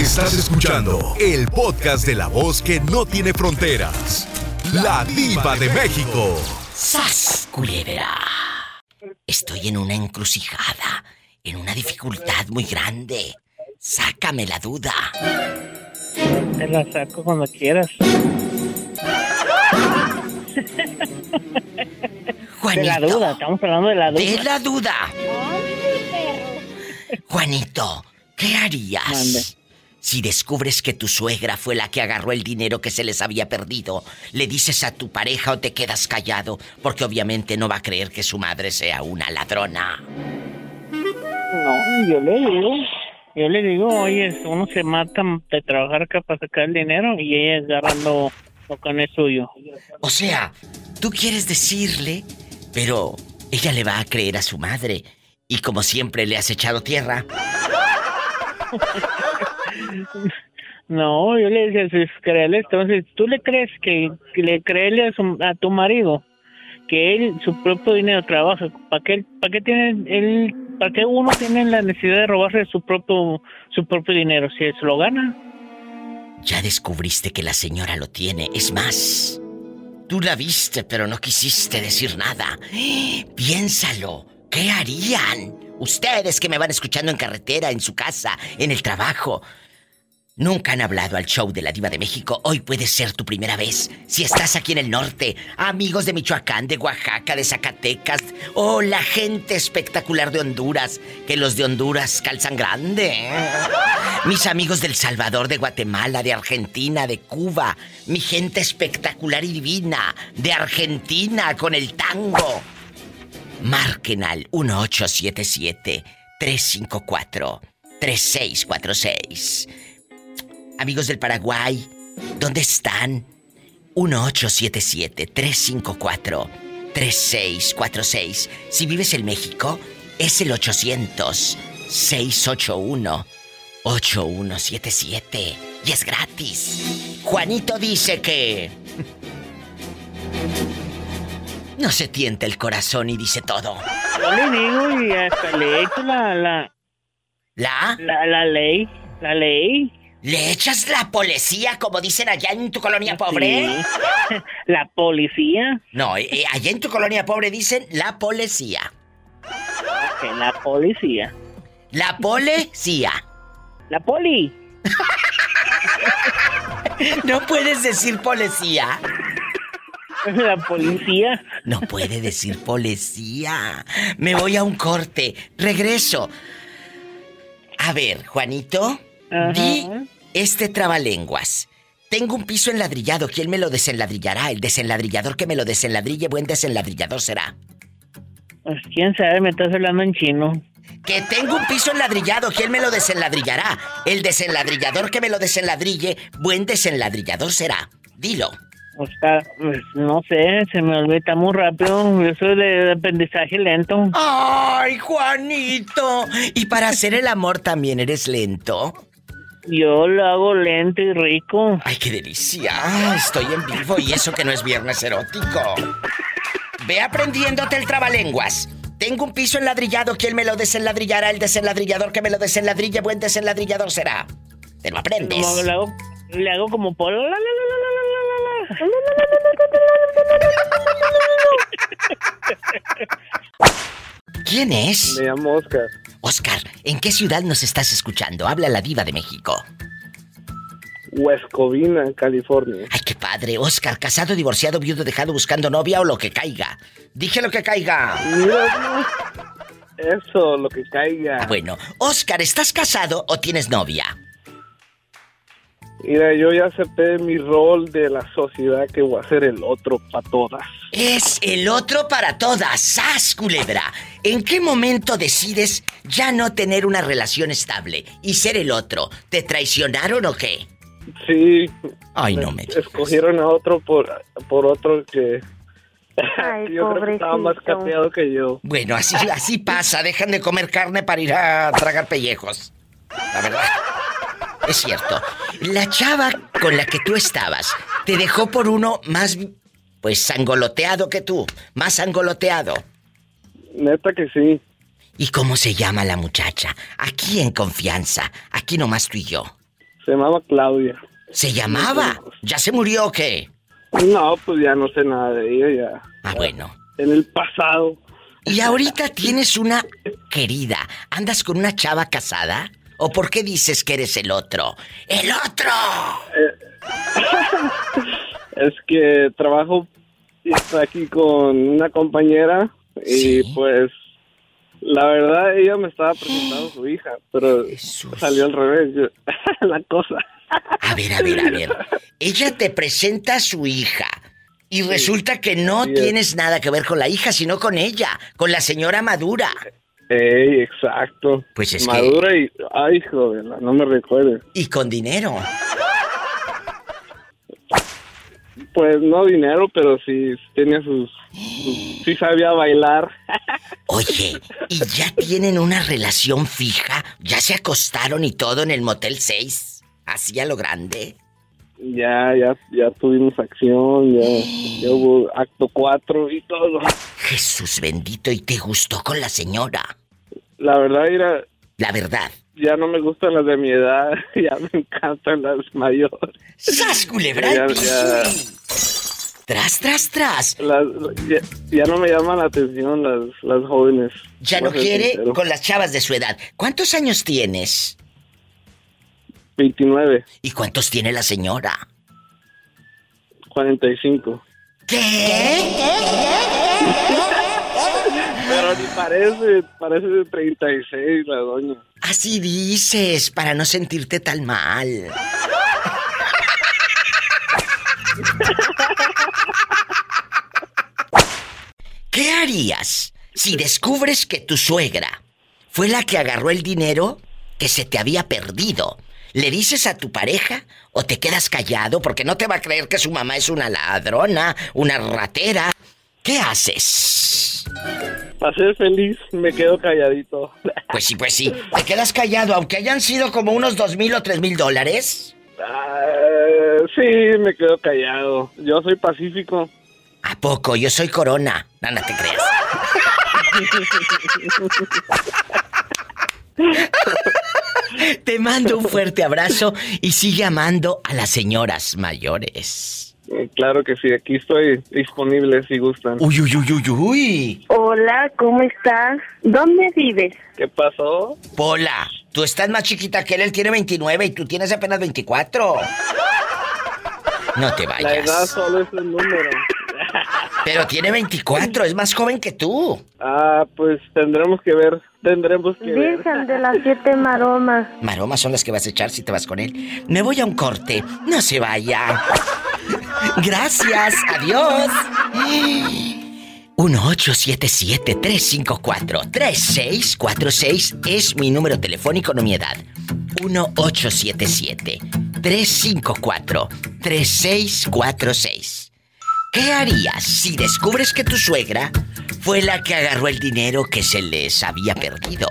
Estás escuchando el podcast de la voz que no tiene fronteras. La diva de México. ¡Sas, culebra! Estoy en una encrucijada, en una dificultad muy grande. Sácame la duda. Te la saco cuando quieras. Juanito. De la duda, estamos hablando de la duda. De la duda. Juanito, ¿qué harías? Si descubres que tu suegra fue la que agarró el dinero que se les había perdido, ¿le dices a tu pareja o te quedas callado? Porque obviamente no va a creer que su madre sea una ladrona. No, yo le digo, yo le digo, oye, uno se mata de trabajar acá para sacar el dinero y ella agarrando lo que no es suyo. O sea, tú quieres decirle, pero ella le va a creer a su madre. Y como siempre le has echado tierra. No, yo le decía, si es creerle, entonces, ¿tú le crees que, le creerle a, a tu marido que él su propio dinero trabaja? ¿Para qué, para qué tiene él, para qué uno tiene la necesidad de robarse su propio, su propio dinero si se lo gana? Ya descubriste que la señora lo tiene. Es más, tú la viste, pero no quisiste decir nada. Piénsalo. ¿Qué harían? Ustedes que me van escuchando en carretera, en su casa, en el trabajo. Nunca han hablado al show de la Diva de México. Hoy puede ser tu primera vez. Si estás aquí en el norte, amigos de Michoacán, de Oaxaca, de Zacatecas, o la gente espectacular de Honduras, que los de Honduras calzan grande. ¿eh? Mis amigos del Salvador, de Guatemala, de Argentina, de Cuba, mi gente espectacular y divina, de Argentina con el tango. Marquen al 1877-354-3646. Amigos del Paraguay, ¿dónde están? 1877-354-3646. Si vives en México, es el 800-681-8177. Y es gratis. Juanito dice que... No se tienta el corazón y dice todo. Yo le digo y hasta le echo la, la, ¿La? la, la ley, la ley. ¿Le echas la policía como dicen allá en tu colonia pobre? Sí. La policía, No, eh, eh, allá en tu colonia pobre dicen la policía. la policía. La policía. La poli. No puedes decir policía. La policía. No puede decir policía. Me voy a un corte. Regreso. A ver, Juanito, Ajá. di este trabalenguas. Tengo un piso enladrillado. ¿Quién me lo desenladrillará? El desenladrillador que me lo desenladrille, buen desenladrillador será. Pues quién sabe, me estás hablando en chino. Que tengo un piso enladrillado, ¿quién me lo desenladrillará? El desenladrillador que me lo desenladrille, buen desenladrillador será. Dilo. O sea, pues no sé, se me olvida muy rápido. Yo soy de, de aprendizaje lento. ¡Ay, Juanito! Y para hacer el amor también eres lento. Yo lo hago lento y rico. ¡Ay, qué delicia! Ah, Estoy en vivo y eso que no es viernes erótico. Ve aprendiéndote el trabalenguas. Tengo un piso enladrillado, ¿quién me lo desenladrillará? El desenladrillador que me lo desenladrille, buen desenladrillador será. Te lo aprendes. Como le hago, le hago como por... ¿Quién es? Me llamo Oscar. Oscar, ¿en qué ciudad nos estás escuchando? Habla la diva de México. West Covina, California. Ay, qué padre. Oscar, casado, divorciado, viudo, dejado, buscando novia o lo que caiga. Dije lo que caiga. Eso, lo que caiga. Ah, bueno, Oscar, ¿estás casado o tienes novia? Mira, yo ya acepté mi rol de la sociedad que voy a ser el otro para todas. Es el otro para todas. ¡Sas, culebra! ¿En qué momento decides ya no tener una relación estable y ser el otro? ¿Te traicionaron o qué? Sí. Ay, no me. Escogieron a otro por, por otro que... Ay, yo creo que estaba más cateado que yo. Bueno, así, así pasa. Dejan de comer carne para ir a tragar pellejos. La verdad. Es cierto. La chava con la que tú estabas te dejó por uno más, pues, sangoloteado que tú. Más sangoloteado. Neta que sí. ¿Y cómo se llama la muchacha? Aquí en confianza. Aquí nomás tú y yo. Se llamaba Claudia. ¿Se llamaba? ¿Ya se murió o qué? No, pues ya no sé nada de ella, ya. Ah, bueno. En el pasado. Y ahorita tienes una querida. ¿Andas con una chava casada? ¿O por qué dices que eres el otro? ¡El otro! Es que trabajo aquí con una compañera y Sí. pues la verdad ella me estaba presentando a su hija, pero Jesús. salió al revés yo- la cosa. A ver, a ver, a ver. Ella te presenta a su hija. Y resulta que no Sí, tienes nada que ver con la hija, sino con ella, con la señora Madura. Ey, exacto. Pues es que- Madura y... Ay, joder, no me recuerdes. Y con dinero. Pues no dinero, pero sí tenía sus... sus- sí sabía bailar. Oye, ¿y ya tienen una relación fija? ¿Ya se acostaron y todo en el Motel 6? ¿Así a lo grande? Ya, ya, ya tuvimos acción, ya, ya hubo acto 4 y todo. Jesús bendito, ¿y te gustó con la señora? La verdad era, La verdad. ya no me gustan las de mi edad, ya me encantan las mayores. ¡Sas, culebra! Ya, ya. Tras, tras, tras. Las, ya, ya no me llaman la atención las, las jóvenes. Ya no quiere sincero. con las chavas de su edad. ¿Cuántos años tienes? 29, ¿Y cuántos tiene la señora? 45. ¿Qué? Pero ni parece, parece de 36 la doña. Así dices, para no sentirte tan mal. ¿Qué harías si descubres que tu suegra fue la que agarró el dinero que se te había perdido? ¿Le dices a tu pareja o te quedas callado porque no te va a creer que su mamá es una ladrona, una ratera? ¿Qué haces? Para ser feliz me quedo calladito. Pues sí, pues sí. ¿Te quedas callado aunque hayan sido como unos dos mil o tres mil dólares? Ah, sí, me quedo callado. Yo soy pacífico. ¿A poco? Yo soy Corona. No te creas. Te mando un fuerte abrazo y sigue amando a las señoras mayores. Eh, Claro que sí, aquí estoy disponible si gustan. Uy, uy, uy, uy, uy. Hola, ¿cómo estás? ¿Dónde vives? ¿Qué pasó? Pola, tú estás más chiquita que él, él tiene 29 y tú tienes apenas 24. No te La edad vayas. solo es el número. Pero tiene 24, es más joven que tú. Ah, pues tendremos que ver, tendremos que ver. Virgen de las siete maromas. Maromas son las que vas a echar si te vas con él. Me voy a un corte. No se vaya. Gracias. Adiós. 1877-354-3646 es mi número telefónico, no mi edad. 1877-354-3646. ¿Qué harías si descubres que tu suegra fue la que agarró el dinero que se les había perdido?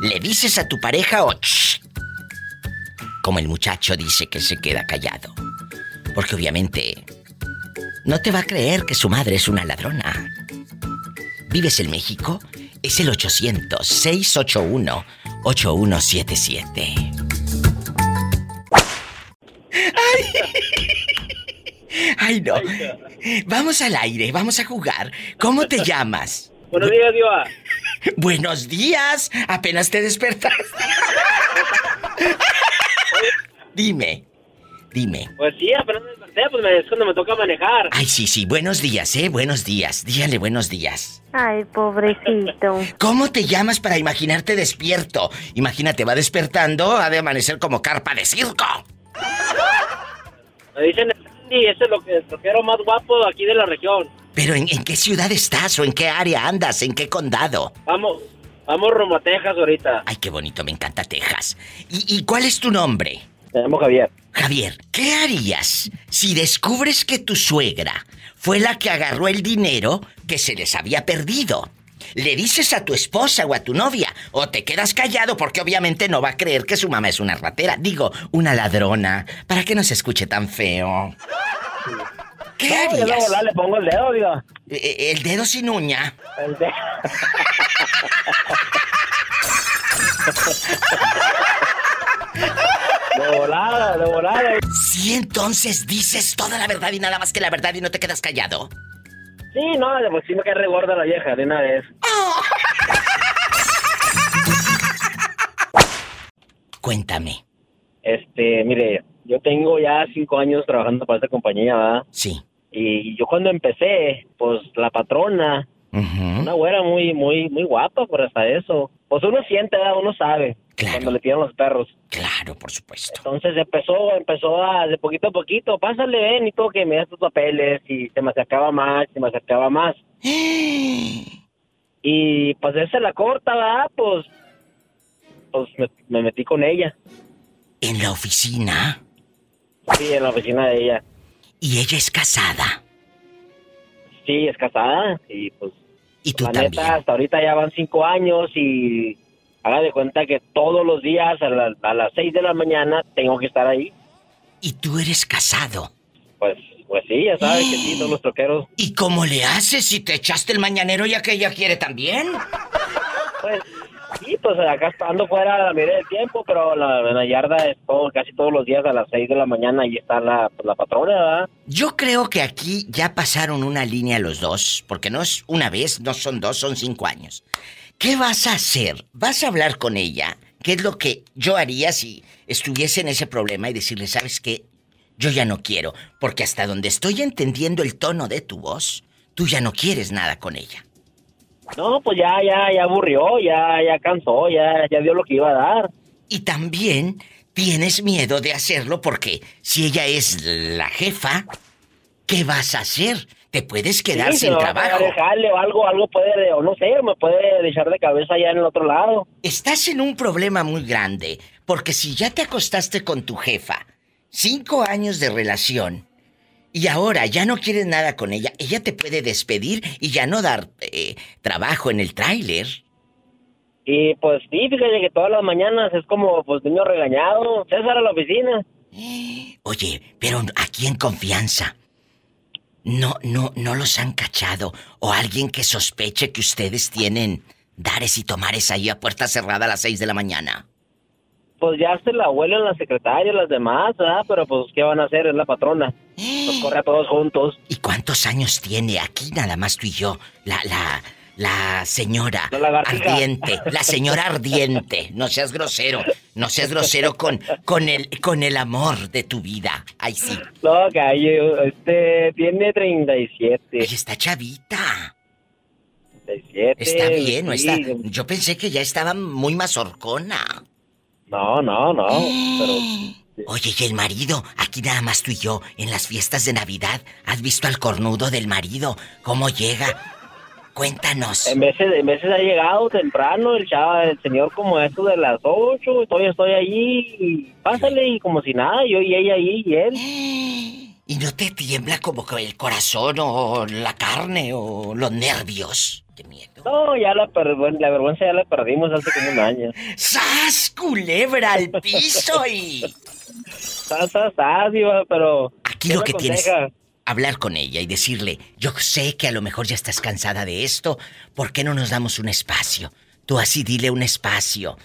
¿Le dices a tu pareja o "Shh"? Como el muchacho dice que se queda callado. Porque obviamente no te va a creer que su madre es una ladrona. ¿Vives en México? Es el 800-681-8177. ¡Ay! ¡Ay, no! Vamos al aire, vamos a jugar. ¿Cómo te llamas? Buenos días, Diva. Buenos días. Apenas te despertaste. dime, dime. Pues sí, apenas me desperté, pues me, es cuando me toca manejar. Ay, sí, sí, buenos días, ¿eh? Buenos días. Dígale buenos días. Ay, pobrecito. ¿Cómo te llamas para imaginarte despierto? Imagínate, va despertando, ha de amanecer como carpa de circo. Me dicen, sí, ese es lo que el troquero más guapo aquí de la región. Pero ¿en, en qué ciudad estás o en qué área andas? ¿En qué condado? Vamos, vamos rumbo a Texas ahorita. Ay, qué bonito, me encanta Texas. ¿Y, y cuál es tu nombre? Me llamo Javier. Javier, ¿qué harías si descubres que tu suegra fue la que agarró el dinero que se les había perdido? ¿Le dices a tu esposa o a tu novia? ¿O te quedas callado porque obviamente no va a creer que su mamá es una ratera? Digo, una ladrona, para que no se escuche tan feo. ¿Qué yo harías? volar le pongo el dedo, Diva. Eh, El dedo sin uña. El dedo. De volada, volada. Sí, entonces dices toda la verdad y nada más que la verdad y no te quedas callado. Sí, no, pues sí me cae re gorda la vieja de una vez. Cuéntame. Este, mire, yo tengo ya cinco años trabajando para esta compañía, ¿verdad? Sí. Y yo cuando empecé, pues la patrona, una güera muy, muy, muy guapa por hasta eso. Pues uno siente, ¿verdad? uno sabe. Claro. Cuando le tiran los perros. Claro, por supuesto. Entonces empezó, empezó a, de poquito a poquito, pásale, ven y todo, que me das tus papeles, y se me acercaba más, se me acercaba más. Y pues esa la corta, ¿verdad? Pues, pues me, me metí con ella. En la oficina. Sí, en la oficina de ella. Y ella es casada. Sí, es casada, y pues Y tú la también. neta, hasta ahorita ya van cinco años y haga de cuenta que todos los días a, la- a las seis de la mañana tengo que estar ahí. Y tú eres casado. Pues, pues sí, ya sabes que sí, todos los troqueros. ¿Y cómo le haces si te echaste el mañanero ya que ella quiere también? Pues sí, pues acá ando fuera la mayoría del tiempo, pero la, la yarda es todo, casi todos los días a las seis de la mañana y está la, pues, la patrona, ¿verdad? Yo creo que aquí ya pasaron una línea los dos, porque no es una vez, no son dos, son cinco años. ¿Qué vas a hacer? ¿Vas a hablar con ella? ¿Qué es lo que yo haría si estuviese en ese problema y decirle, sabes qué? Yo ya no quiero, porque hasta donde estoy entendiendo el tono de tu voz, tú ya no quieres nada con ella. No, pues ya, ya, ya aburrió, ya, ya cansó, ya, ya dio lo que iba a dar. Y también tienes miedo de hacerlo porque si ella es la jefa, ¿qué vas a hacer? Te puedes quedar Sí, se sin a trabajo. jale o algo, algo puede, o no sé, me puede dejar de cabeza allá en el otro lado. Estás en un problema muy grande, porque si ya te acostaste con tu jefa, cinco años de relación, y ahora ya no quieres nada con ella, ella te puede despedir y ya no dar eh, trabajo en el tráiler. Y pues sí, fíjate que todas las mañanas es como, pues, niño regañado. César a la oficina. Oye, pero aquí en confianza. No, no, no los han cachado. O alguien que sospeche que ustedes tienen dares y tomares ahí a puerta cerrada a las seis de la mañana. Pues ya se la huelen las secretarias, las demás, ¿verdad? Pero pues, ¿qué van a hacer? Es la patrona. Nos corre a todos juntos. ¿Y cuántos años tiene aquí nada más tú y yo? La, la, la señora La ardiente, la señora ardiente. No seas grosero, no seas grosero con, con el, con el amor de tu vida. Ay sí. No, calle, este, tiene 37. Ay, está chavita. 37. Está bien, ¿no sí. está? Yo pensé que ya estaba muy mazorcona. No, no, no. Pero Oye, y el marido, aquí nada más tú y yo, en las fiestas de Navidad, ¿has visto al cornudo del marido? ¿Cómo llega? Cuéntanos. en veces, en veces ha llegado temprano el chava, el señor como eso de las 8, todavía estoy allí, y pásale y como si nada, yo y ella ahí y él. ¿Y no te tiembla como que el corazón o la carne o los nervios? Miedo. No, ya la, la vergüenza ya la perdimos hace como un año. ¡Sas, culebra al piso y... Sas, sas, sas, diva, pero... Aquí ¿qué lo que tienes... Hablar con ella y decirle, yo sé que a lo mejor ya estás cansada de esto, ¿por qué no nos damos un espacio? Tú así dile un espacio.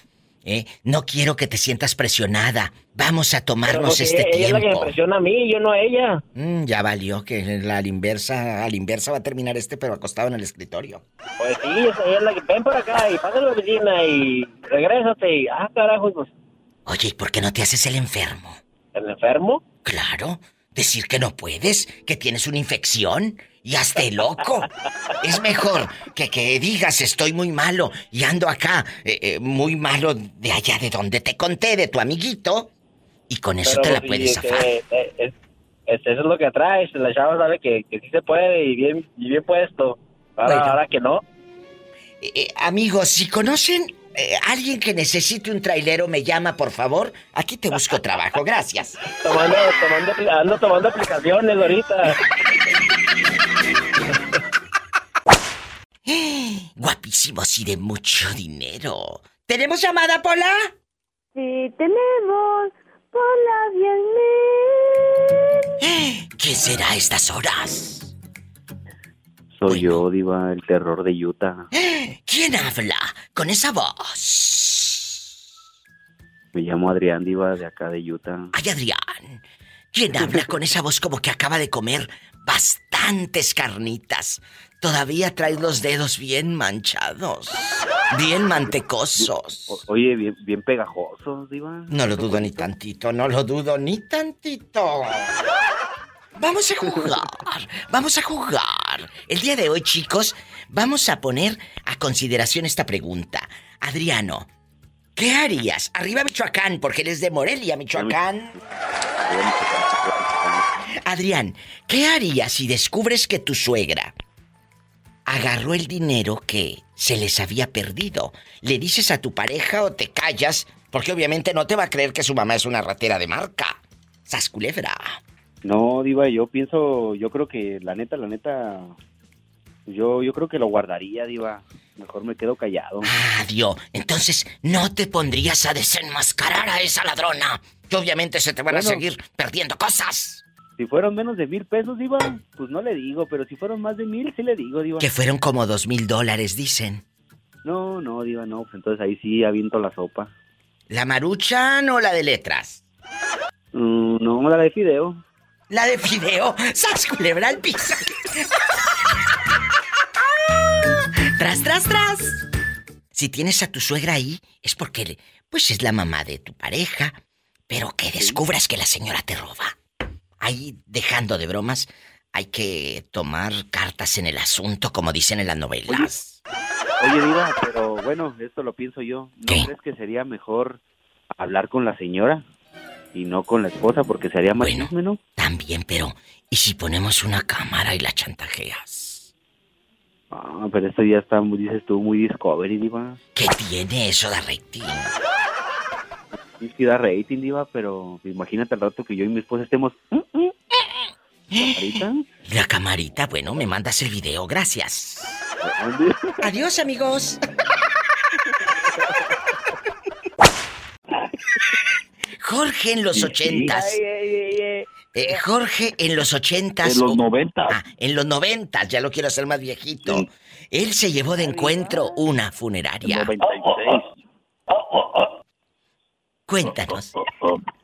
¿eh? No quiero que te sientas presionada. Vamos a tomarnos este ella es la que me tiempo. presiona a mí, yo no a ella. Mm, ya valió que la, a la inversa, a la inversa va a terminar este, pero acostado en el escritorio. Pues sí, ella es la que ven por acá y pásale a la oficina y regrésate y... Ah, carajo, pues... Oye, ¿y por qué no te haces el enfermo? ¿El enfermo? Claro, decir que no puedes, que tienes una infección y hazte loco. Es mejor que, que digas estoy muy malo y ando acá eh, eh, muy malo de allá de donde te conté de tu amiguito y con eso Pero te la puedes zafar. eh, es- es- eso es lo que atrae. La chava sabe que, que sí se puede y bien, y bien puesto. Ahora, Bueno. ahora que no. Eh, amigos, si conocen eh, alguien que necesite un trailero, me llama, por favor. Aquí te busco trabajo. Gracias. Tomando, tomando, ando tomando aplicaciones ahorita. Guapísimos y de mucho dinero. ¿Tenemos llamada, Pola? Sí, tenemos Pola bien ¿Quién será a estas horas? Soy yo, Diva, el terror de Utah. ¿Quién habla con esa voz? Me llamo Adrián Diva de acá de Utah. Ay, Adrián. ¿Quién habla con esa voz como que acaba de comer bastantes carnitas? Todavía traes los dedos bien manchados. Bien mantecosos. O- oye, bien, bien pegajosos, Diva. No lo dudo ni tantito, no lo dudo ni tantito. Vamos a jugar, vamos a jugar. El día de hoy, chicos, vamos a poner a consideración esta pregunta. Adriano, ¿qué harías? Arriba Michoacán, porque él es de Morelia, Michoacán. Adrián, ¿qué harías si descubres que tu suegra agarró el dinero que se les había perdido? ¿Le dices a tu pareja o te callas? Porque obviamente no te va a creer que su mamá es una ratera de marca. Sas culebra. No, Diva, yo pienso, yo creo que la neta, la neta, yo, yo creo que lo guardaría, Diva. Mejor me quedo callado. Ah, Dios. Entonces, ¿no te pondrías a desenmascarar a esa ladrona? Que obviamente se te van a seguir perdiendo cosas. Si fueron menos de mil pesos, Diva, pues no le digo, pero si fueron más de mil, sí le digo, Diva. Que fueron como dos mil dólares, dicen. No, no, Diva, no, pues entonces ahí sí aviento la sopa. ¿La maruchan o la de letras? Mm, no, la de fideo. La de fideo. ¡Sas culebra al piso! ¡Tras, tras, tras! Si tienes a tu suegra ahí, es porque, pues, es la mamá de tu pareja. Pero que descubras que la señora te roba. Ahí, dejando de bromas, hay que tomar cartas en el asunto, como dicen en las novelas. Oye, Diva, pero bueno, esto lo pienso yo. ¿No ¿Qué? crees que sería mejor hablar con la señora y no con la esposa porque sería más Bueno. También, pero, ¿y si ponemos una cámara y la chantajeas? Ah, pero esto ya está, muy, dices tú, muy Discovery, Diva. ¿Qué tiene eso de rating? Sí, da rating, Diva, pero imagínate al rato que yo y mi esposa estemos... ¿Mm, mm? ¿Camarita? La camarita, bueno, me mandas el video, gracias. ¿Dónde? Adiós, amigos. Jorge en los ochentas. Eh, Jorge en los ochentas. En los noventas. Ah, en los noventas, ya lo quiero hacer más viejito. Él se llevó de encuentro una funeraria. 96. Cuéntanos.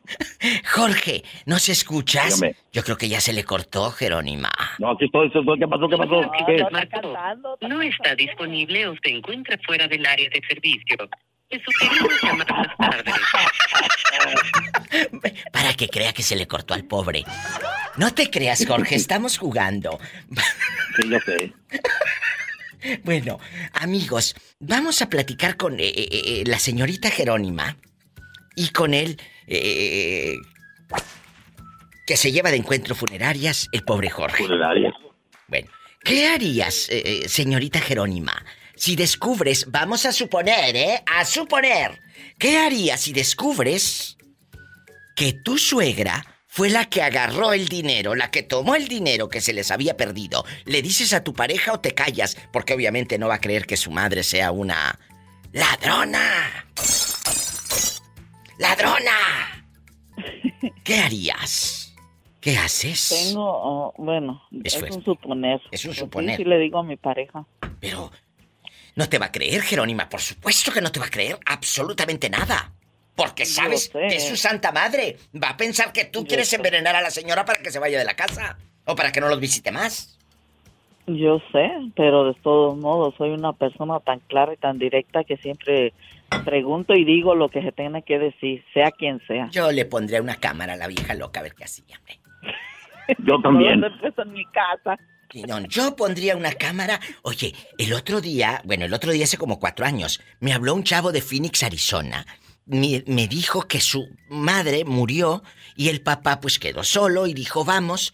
Jorge, ¿nos escuchas? Dígame. Yo creo que ya se le cortó, Jerónima. No, aquí estoy, estoy, estoy. ¿qué pasó? ¿Qué pasó? ¿Qué? No está disponible o se encuentra fuera del área de servicio. Le sugerimos llamar más tarde. Para que crea que se le cortó al pobre. No te creas, Jorge, estamos jugando. Sí, yo sé. Bueno, amigos, vamos a platicar con eh, eh, eh, la señorita Jerónima y con él eh, que se lleva de encuentro funerarias el pobre Jorge. Funeraria. Bueno, ¿qué harías, señorita Jerónima, si descubres, vamos a suponer, ¿eh? A suponer, ¿qué harías si descubres que tu suegra fue la que agarró el dinero, la que tomó el dinero que se les había perdido? ¿Le dices a tu pareja o te callas? Porque obviamente no va a creer que su madre sea una ladrona. ¡Ladrona! ¿Qué harías? ¿Qué haces? Tengo, oh, bueno, Es es, un suponer. Es un Pues sí, suponer. Sí, le digo a mi pareja. Pero no te va a creer, Jerónima. Por supuesto que no te va a creer absolutamente nada. Porque sabes que es su santa madre. Va a pensar que tú Yo quieres sé. envenenar a la señora para que se vaya de la casa. O para que no los visite más. Yo sé, pero de todos modos soy una persona tan clara y tan directa que siempre pregunto y digo lo que se tenga que decir, sea quien sea. Yo le pondré una cámara a la vieja loca a ver qué hacía. Yo también. ¿Dónde pues en mi casa? Yo pondría una cámara. Oye, el otro día, bueno, el otro día hace como cuatro años, me habló un chavo de Phoenix, Arizona. Me, me dijo que su madre murió y el papá pues quedó solo y dijo, vamos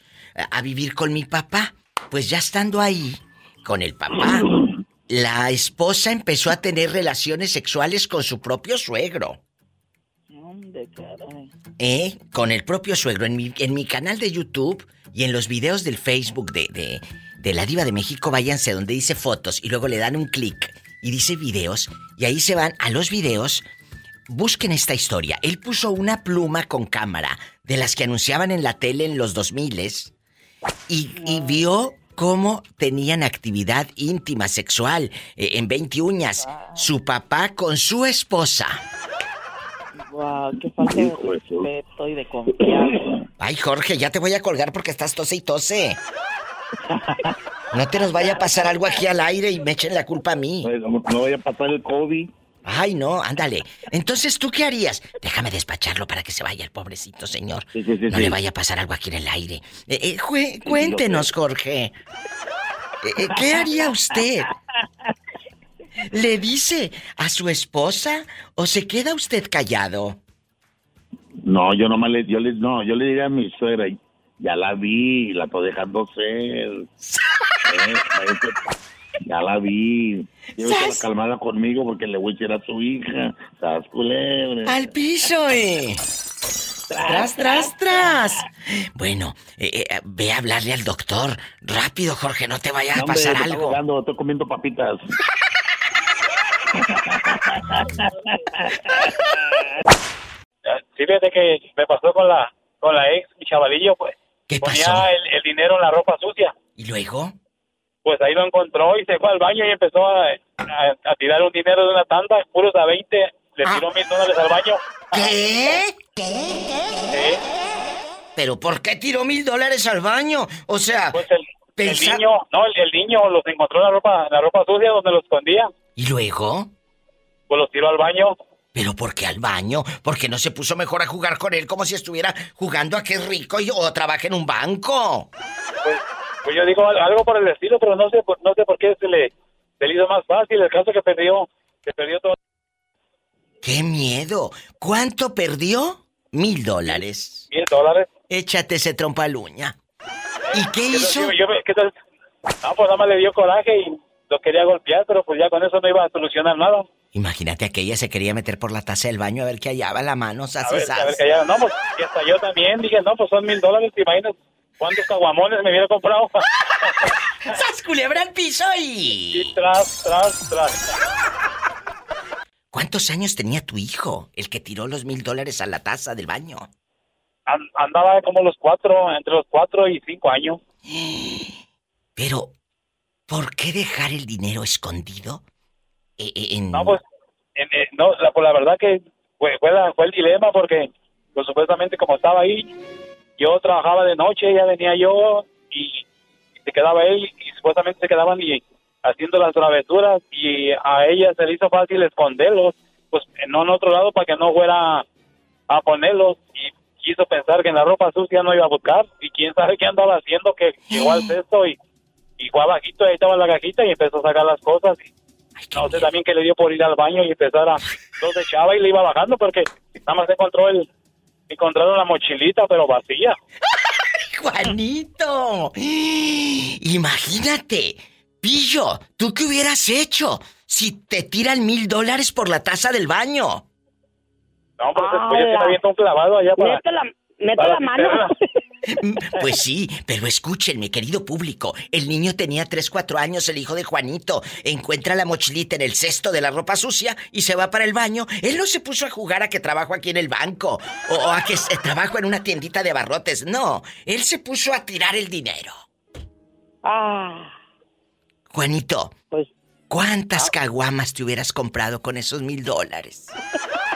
a vivir con mi papá. Pues ya estando ahí, con el papá, la esposa empezó a tener relaciones sexuales con su propio suegro. ¿Dónde, caray? ¿Eh? Con el propio suegro. En mi, en mi canal de YouTube y en los videos del Facebook de, de, de la Diva de México, váyanse donde dice fotos y luego le dan un clic y dice videos y ahí se van a los videos. Busquen esta historia. Él puso una pluma con cámara de las que anunciaban en la tele en los 2000 y, y vio cómo tenían actividad íntima sexual eh, en 20 uñas. Su papá con su esposa. Wow, qué falta de de su- respeto y de confianza. Ay, Jorge, ya te voy a colgar porque estás tose y tose. No te nos vaya a pasar algo aquí al aire y me echen la culpa a mí. No, no vaya a pasar el COVID. Ay, no, ándale. Entonces, ¿tú qué harías? Déjame despacharlo para que se vaya el pobrecito señor. Sí, sí, sí, no sí. le vaya a pasar algo aquí en el aire. Eh, eh, cuéntenos, Jorge. Eh, eh, ¿Qué haría usted? ¿Le dice a su esposa o se queda usted callado? No, yo nomás le, yo le, no, yo le diría a mi suegra, ya la vi, la estoy dejando ser. Eh, ya la vi. Llévesela ¿Sas? calmada conmigo porque le voy a decir a su hija. ¿Sabes, culebra? Al piso, eh. Tras, tras, tras. Bueno, eh, eh, ve a hablarle al doctor. Rápido, Jorge, no te vaya a No, hombre, pasar está algo. ahogando, estoy comiendo papitas. Sí, fíjate que me pasó con la con la ex, mi chavalillo, pues. ¿Qué Ponía pasó? el, el dinero en la ropa sucia. ¿Y luego? Pues ahí lo encontró y se fue al baño y empezó a, a- a tirar un dinero de una tanda, puros a 20. Le Ah. tiró mil dólares al baño. ¿Qué? Sí. ¿Pero por qué tiró mil dólares al baño? O sea, Pues el, el pensa- niño, no, el, el niño los encontró en la ropa, en la ropa sucia donde los escondía. ¿Y luego? Pues los tiró al baño. ¿Pero por qué al baño? Porque no se puso mejor a jugar con él como si estuviera jugando a que es rico y, o trabaja en un banco. Pues, pues yo digo al- algo por el estilo, pero no sé, por- no sé por qué se le, se le hizo más fácil. El caso que perdió, que perdió todo. ¡Qué miedo! ¿Cuánto perdió? Mil dólares. Mil dólares. Échate ese trompa al uña. ¿Y qué ¿Qué hizo? Yo- ¿qué tal? No, pues nada más le dio coraje y lo quería golpear, pero pues ya con eso no iba a solucionar nada. Imagínate aquella se quería meter por la taza del baño a ver qué hallaba la mano, sas A ver, sas. a ver, que ya, no, pues, y hasta yo también dije, no, pues son mil dólares, ¿te imaginas cuántos caguamones me hubiera comprado? ¡Sas culebra al piso y... y tras, tras, tras. ¿Cuántos años tenía tu hijo, el que tiró los mil dólares a la taza del baño? An- andaba como los cuatro, entre los cuatro y cinco años. Pero, ¿por qué dejar el dinero escondido? E- e-. No, pues, en- no, la, pues la verdad que fue, fue, el dilema porque, pues supuestamente como estaba ahí, yo trabajaba de noche, ya venía yo y se quedaba él y supuestamente se quedaban y haciendo las travesuras y a ella se le hizo fácil esconderlos, pues en otro lado para que no fuera a ponerlos y quiso pensar que en la ropa sucia no iba a buscar y quién sabe qué andaba haciendo que llegó al cesto y, y fue abajito, ahí estaba la cajita y empezó a sacar las cosas y Ay, no sé también que le dio por ir al baño y empezar a los echaba y le iba bajando porque nada más encontró el encontraron la mochilita pero vacía Juanito. Imagínate. Pillo, ¿tú qué hubieras hecho si te tiran mil dólares por la taza del baño? no pues después ya se Ala. me avienta un clavado allá para, Meto la, meto para la mano. cisterna. Pues sí, pero escúchenme, querido público. El niño tenía 3, 4 años, el hijo de Juanito. Encuentra la mochilita en el cesto de la ropa sucia y se va para el baño. Él no se puso a jugar a que trabajo aquí en el banco o, o a que se- trabajo en una tiendita de abarrotes. No, él se puso a tirar el dinero. Ah, Juanito, pues ¿cuántas caguamas te hubieras comprado con esos mil dólares?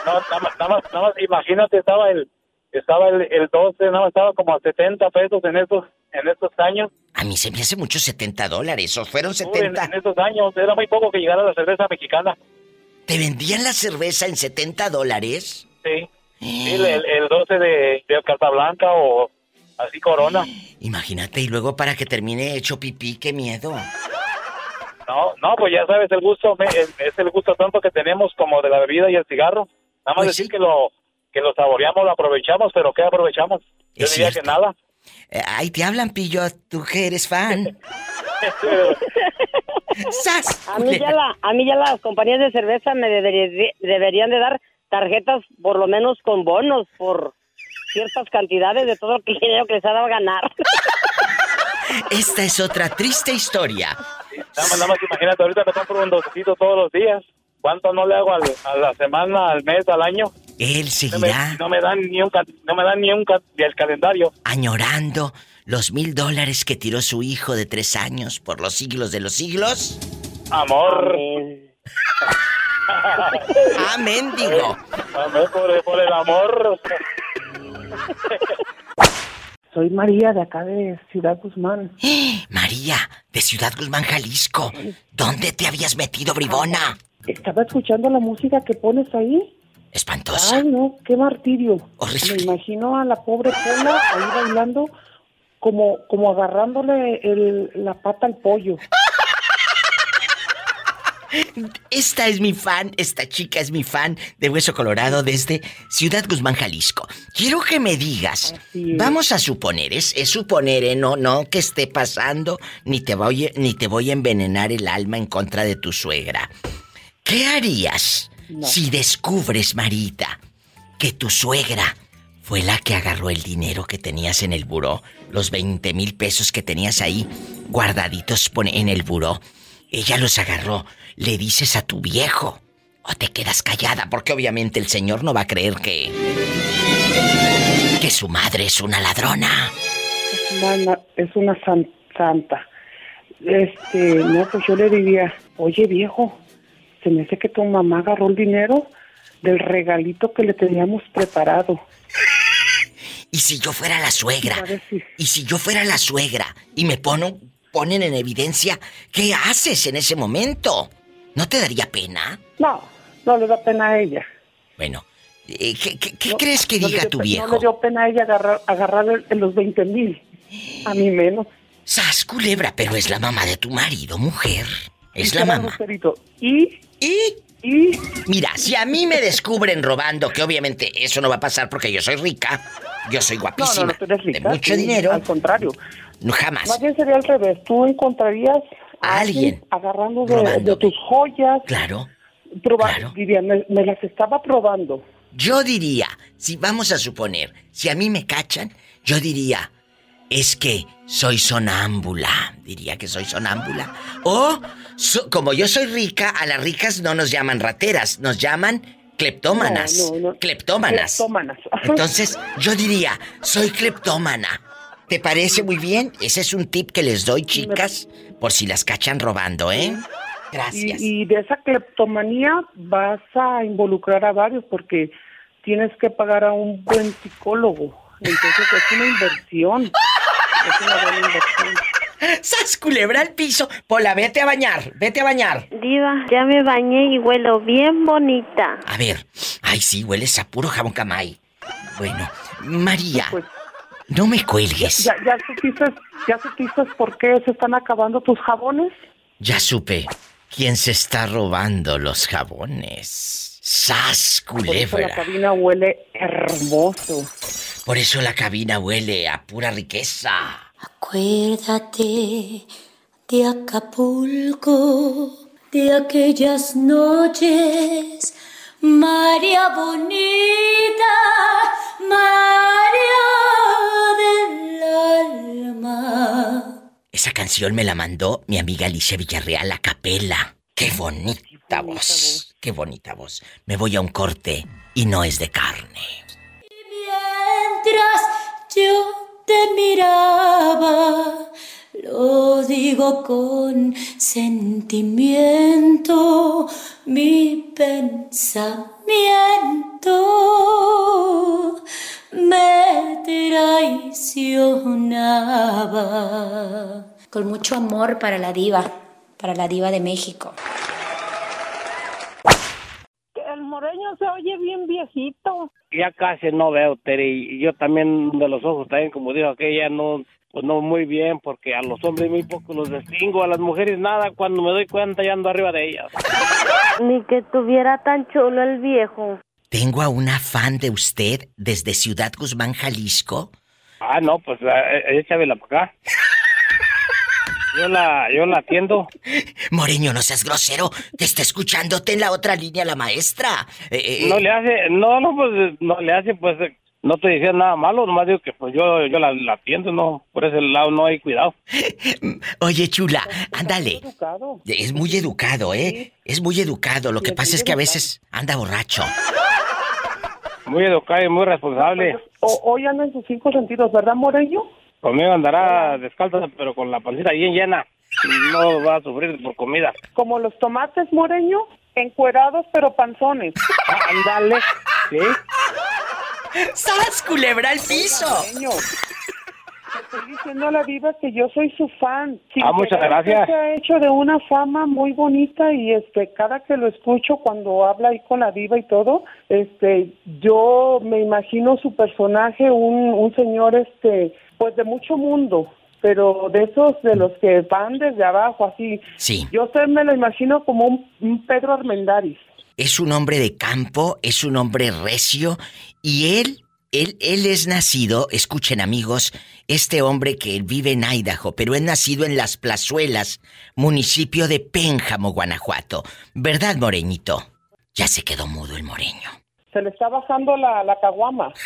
no, nada más, nada más, nada más, imagínate estaba el estaba el, el 12 nada más estaba como a 70 pesos en estos en estos años A mí se me hace mucho 70 dólares, o fueron Uy, en, 70. en estos años era muy poco que llegara la cerveza mexicana ¿Te vendían la cerveza en 70 dólares? sí Sí, el, el, el 12 de, de Casablanca o así Corona. Imagínate, y luego para que termine hecho pipí, qué miedo. No, no, pues ya sabes, el gusto me- es, es el gusto tanto que tenemos como de la bebida y el cigarro. Nada más Pues decir sí. que lo que lo saboreamos, lo aprovechamos, pero ¿qué aprovechamos? Yo Es diría cierto. que nada. Eh, ahí te hablan, pillo, tú que eres fan. ¡Sas! a mí ya la, a mí ya las compañías de cerveza me debería- deberían de dar tarjetas por lo menos con bonos por ciertas cantidades de todo el dinero que les ha dado a ganar. Esta es otra triste historia. Nada más, nada más imagínate, ahorita me compro un docecito todos los días. ¿Cuánto no le hago al- a la semana, al mes, al año? Él No me, seguirá no me dan ni un ca- no me dan ni un ca- del calendario. añorando los mil dólares que tiró su hijo de tres años por los siglos de los siglos. Amor. Amén. ¡Ah, mendigo! Amén por, por el amor. Soy María de acá de Ciudad Guzmán. María, de Ciudad Guzmán, Jalisco. ¿Dónde te habías metido, bribona? Estaba escuchando la música que pones ahí. Espantosa. Ay, no, qué martirio. Me imagino a la pobre Pola ahí bailando como, como agarrándole el- la pata al pollo. Esta es mi fan, esta chica es mi fan de Hueso Colorado desde Ciudad Guzmán, Jalisco. Quiero que me digas, vamos a suponer, es, es suponer, ¿eh? no, no que esté pasando, ni te, voy, ni te voy a envenenar el alma en contra de tu suegra. ¿Qué harías si descubres, Marita, que tu suegra fue la que agarró el dinero que tenías en el buró, los 20 mil pesos que tenías ahí guardaditos en el buró? Ella los agarró. Le dices a tu viejo. O te quedas callada, porque obviamente el señor no va a creer que. que su madre es una ladrona. Es una, es una san- santa. Este, no, pues yo le diría, oye viejo, se me hace que tu mamá agarró el dinero del regalito que le teníamos preparado. Y si yo fuera la suegra, y si yo fuera la suegra, y me pono- ponen en evidencia, ¿qué haces en ese momento? ¿No te daría pena? No, no le da pena a ella. Bueno, eh, ¿qué, crees que No diga dio tu viejo? No le dio pena a ella agarrar, agarrar el- los 20 mil. A mí menos. Sas, culebra, pero es la mamá de tu marido, mujer. Es la Claro, mamá. ¿Y? ¿Y? ¿Y? Mira, si a mí me descubren robando, que obviamente eso no va a pasar porque yo soy rica, yo soy guapísima, no, no, tú eres rica. de mucho sí, dinero, Al contrario. no jamás. Más bien sería al revés. Tú encontrarías A alguien agarrando de, de tus joyas. Claro. Proba- Diría, me, me las estaba probando. Yo diría, si vamos a suponer, si a mí me cachan, yo diría, es que soy sonámbula, diría que soy sonámbula. O, so- como yo soy rica, a las ricas no nos llaman rateras, nos llaman cleptómanas. No, no, no. Cleptómanas. Cleptómanas. Entonces, yo diría, soy cleptómana. ¿Te parece muy bien? Ese es un tip que les doy, chicas, por si las cachan robando, ¿eh? Gracias. Y, y de esa cleptomanía vas a involucrar a varios porque tienes que pagar a un buen psicólogo. Entonces es una inversión. Es una buena inversión. ¡Sas, culebra al piso! Pola, vete a bañar, vete a bañar. Diva, ya me bañé y huelo bien bonita. A ver, ay sí, hueles a puro jabón camay. Bueno, María, no me cuelgues. ¿Ya, ya, supiste, ¿Ya supiste por qué se están acabando tus jabones? Ya supe quién se está robando los jabones. ¡Sas, Por eso la cabina huele hermoso. Por eso la cabina huele a pura riqueza. Acuérdate de Acapulco, de aquellas noches, María bonita, María del alma. Esa canción me la mandó mi amiga Alicia Villarreal a capela. ¡Qué bonita voz! ¡Qué bonita voz! Me voy a un corte y no es de carne. Mientras yo te miraba, lo digo con sentimiento, mi pensamiento me traicionaba. Con mucho amor para la diva, para la diva de México. Moreño se oye bien viejito. Ya casi no veo, Terry. Y yo también de los ojos también, como dijo aquella, no, pues no muy bien, porque a los hombres muy poco los distingo, a las mujeres nada. Cuando me doy cuenta ya ando arriba de ellas. Ni que tuviera tan chulo el viejo. Tengo a una fan de usted desde Ciudad Guzmán, Jalisco. Ah, no, pues eh, échamela para acá. Yo la, yo la atiendo. Moreño, no seas grosero. Te está escuchándote en la otra línea la maestra. Eh, eh, No le hace, no, no, pues no le hace, pues eh, no te decía nada malo, nomás digo que pues yo, yo la, la atiendo, no, por ese lado no hay cuidado. Oye, chula, ándale. Es muy educado, ¿eh? Es muy educado. Lo que pasa es que a veces anda borracho. Muy educado y muy responsable. O, hoy anda en sus cinco sentidos, ¿verdad, Moreño? Conmigo andará descalza, pero con la pancita bien llena. No va a sufrir por comida. Como los tomates, Moreño, Encuerados pero panzones. Ándale, sí. ¡Sas, culebra al piso! Estoy diciendo a la diva que yo soy su fan. Sin Ah, muchas gracias. Se ha hecho de una fama muy bonita y este cada que lo escucho cuando habla ahí con la diva y todo, este yo me imagino su personaje un, un señor este pues de mucho mundo, pero de esos de los que van desde abajo así. Sí. Yo usted me lo imagino como un, un Pedro Armendáriz. Es un hombre de campo, es un hombre recio y él, él, él es nacido, escuchen amigos, este hombre que vive en Idaho, pero es nacido en Las Plazuelas, municipio de Pénjamo, Guanajuato. ¿Verdad, Moreñito? Ya se quedó mudo el moreño. Se le está bajando la, la caguama.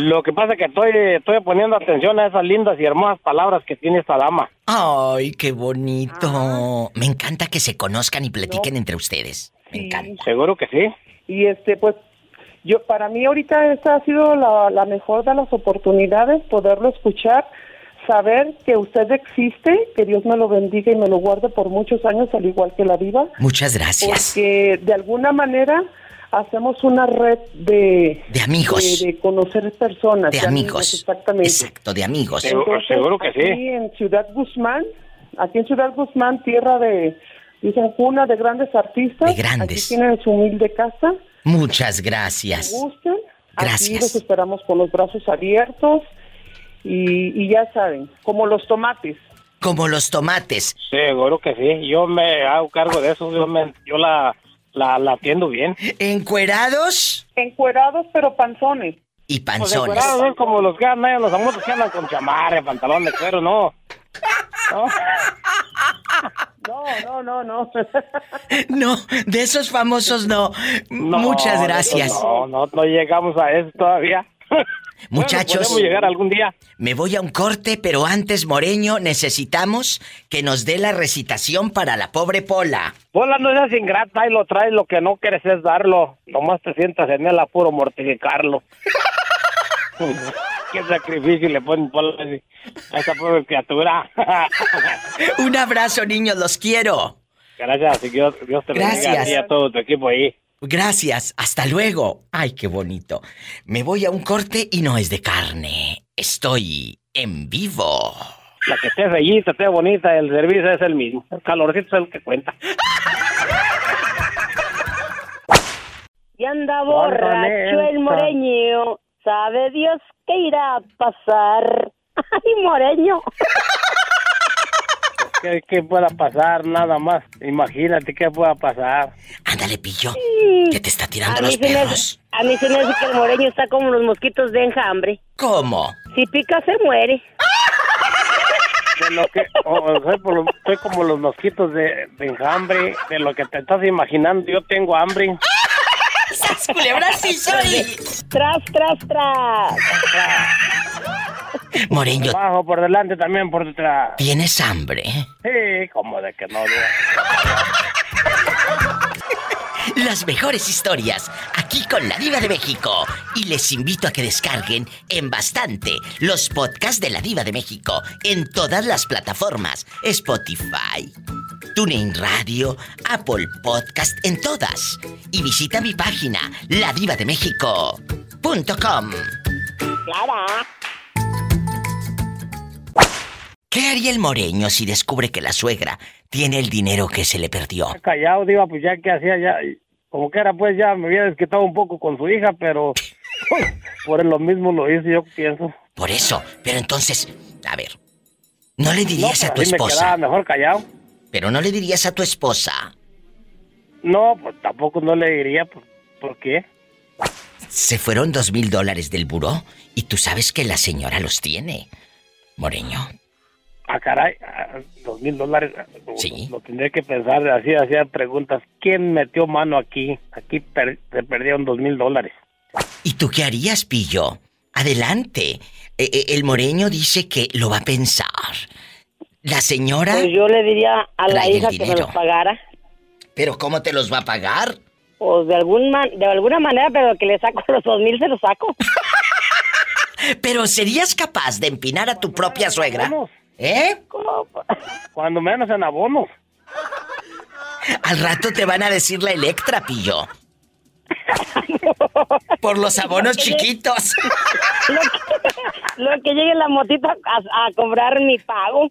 Lo que pasa es que estoy, estoy poniendo atención a esas lindas y hermosas palabras que tiene esta dama. Ay, qué bonito. Me encanta que se conozcan y platiquen entre ustedes. Me encanta. Seguro que sí. Y este, pues, yo, para mí ahorita esta ha sido la, la mejor de las oportunidades, poderlo escuchar, saber que usted existe, que Dios me lo bendiga y me lo guarde por muchos años, al igual que la diva. Muchas gracias. Porque de alguna manera hacemos una red de... De amigos. De, de conocer personas. De amigos. Exactamente. Exacto, de amigos. Entonces, Aquí en Ciudad Guzmán, aquí en Ciudad Guzmán, tierra de, dicen, cuna de grandes artistas. De grandes. Aquí tienen su humilde casa. Muchas gracias. gusten. Aquí Gracias. los esperamos con los brazos abiertos y, y ya saben, como los tomates. Como los tomates. Seguro que sí. Yo me hago cargo de eso. Yo, me, yo la, la, la atiendo bien. ¿Encuerados? Encuerados pero panzones. Y Pues panzones. encuerados es como los que andan, los famosos que andan con chamarra, pantalón de cuero, no. No. No, no, no, no. No, de esos famosos no. No, Muchas gracias. No, no, no llegamos a eso todavía. Muchachos. Bueno, podemos llegar algún día. Me voy a un corte, pero antes, Moreño, necesitamos que nos dé la recitación para la pobre Pola. Pola no seas ingrata y lo traes, lo que no quieres es darlo. Nomás te sientas en el apuro mortificarlo. Qué sacrificio le ponen Pola a esa pobre criatura. Un abrazo, niños, los quiero. Gracias, y Dios, Dios te bendiga a ti Gracias. y a todo tu equipo ahí. Gracias, hasta luego. Ay, qué bonito. Me voy a un corte y no es de carne. Estoy en vivo. La que esté bellita, esté bonita, el servicio es el mismo. El calorcito es el que cuenta. Y anda borracho el moreño. Sabe Dios qué irá a pasar. Ay, moreño. ¿Qué, qué pueda pasar? Nada más. Imagínate qué pueda pasar. Ándale, pillo. Que te está A tirando mí, los me perros. a mí se me hace que el moreño está como los mosquitos de enjambre. ¿Cómo? Si pica, se muere. De lo que, o- soy, por lo- soy como los mosquitos de, de enjambre, de lo que te estás imaginando. Yo tengo hambre. ¡Sas, culebra, sí soy! Tras, tras, tras. Moreño, Bajo por delante, también por detrás. ¿tienes hambre? Sí, como de que no. Las mejores historias aquí con la Diva de México. Y les invito a que descarguen en bastante los podcasts de la Diva de México en todas las plataformas: Spotify, TuneIn Radio, Apple Podcast, en todas. Y visita mi página, ladivademéxico.com. Clara. ¿Qué haría el moreño si descubre que la suegra tiene el dinero que se le perdió? Callado, Diva, pues ya que hacía ya. Como que era, pues ya me había desquitado un poco con su hija, pero. por lo mismo lo hice, yo pienso. Por eso, pero entonces, a ver, ¿no le dirías No, a tu me esposa? quedaba mejor callado. Pero no le dirías a tu esposa. No, pues tampoco no le diría. ¿Por, por qué? Se fueron dos mil dólares del buró y tú sabes que la señora los tiene. Moreño. Ah, caray, ah, dos mil dólares. ah, Sí. Lo tendré que pensar, así hacía preguntas. ¿Quién metió mano aquí? Aquí per- se perdieron dos mil dólares. ¿Y tú qué harías, Pillo? Adelante. Eh, eh, el moreño dice que lo va a pensar. La señora... Pues yo le diría a la hija que me los pagara. ¿Pero cómo te los va a pagar? Pues de, algún man- de alguna manera, pero que le saco los dos mil, se los saco. Pero ¿serías capaz de empinar a tu propia suegra? ¿Eh? Cuando menos en abonos. Al rato te van a decir la Electra, pillo. Por los abonos chiquitos. Lo que, lo que llegue la motita a, a cobrar mi pago.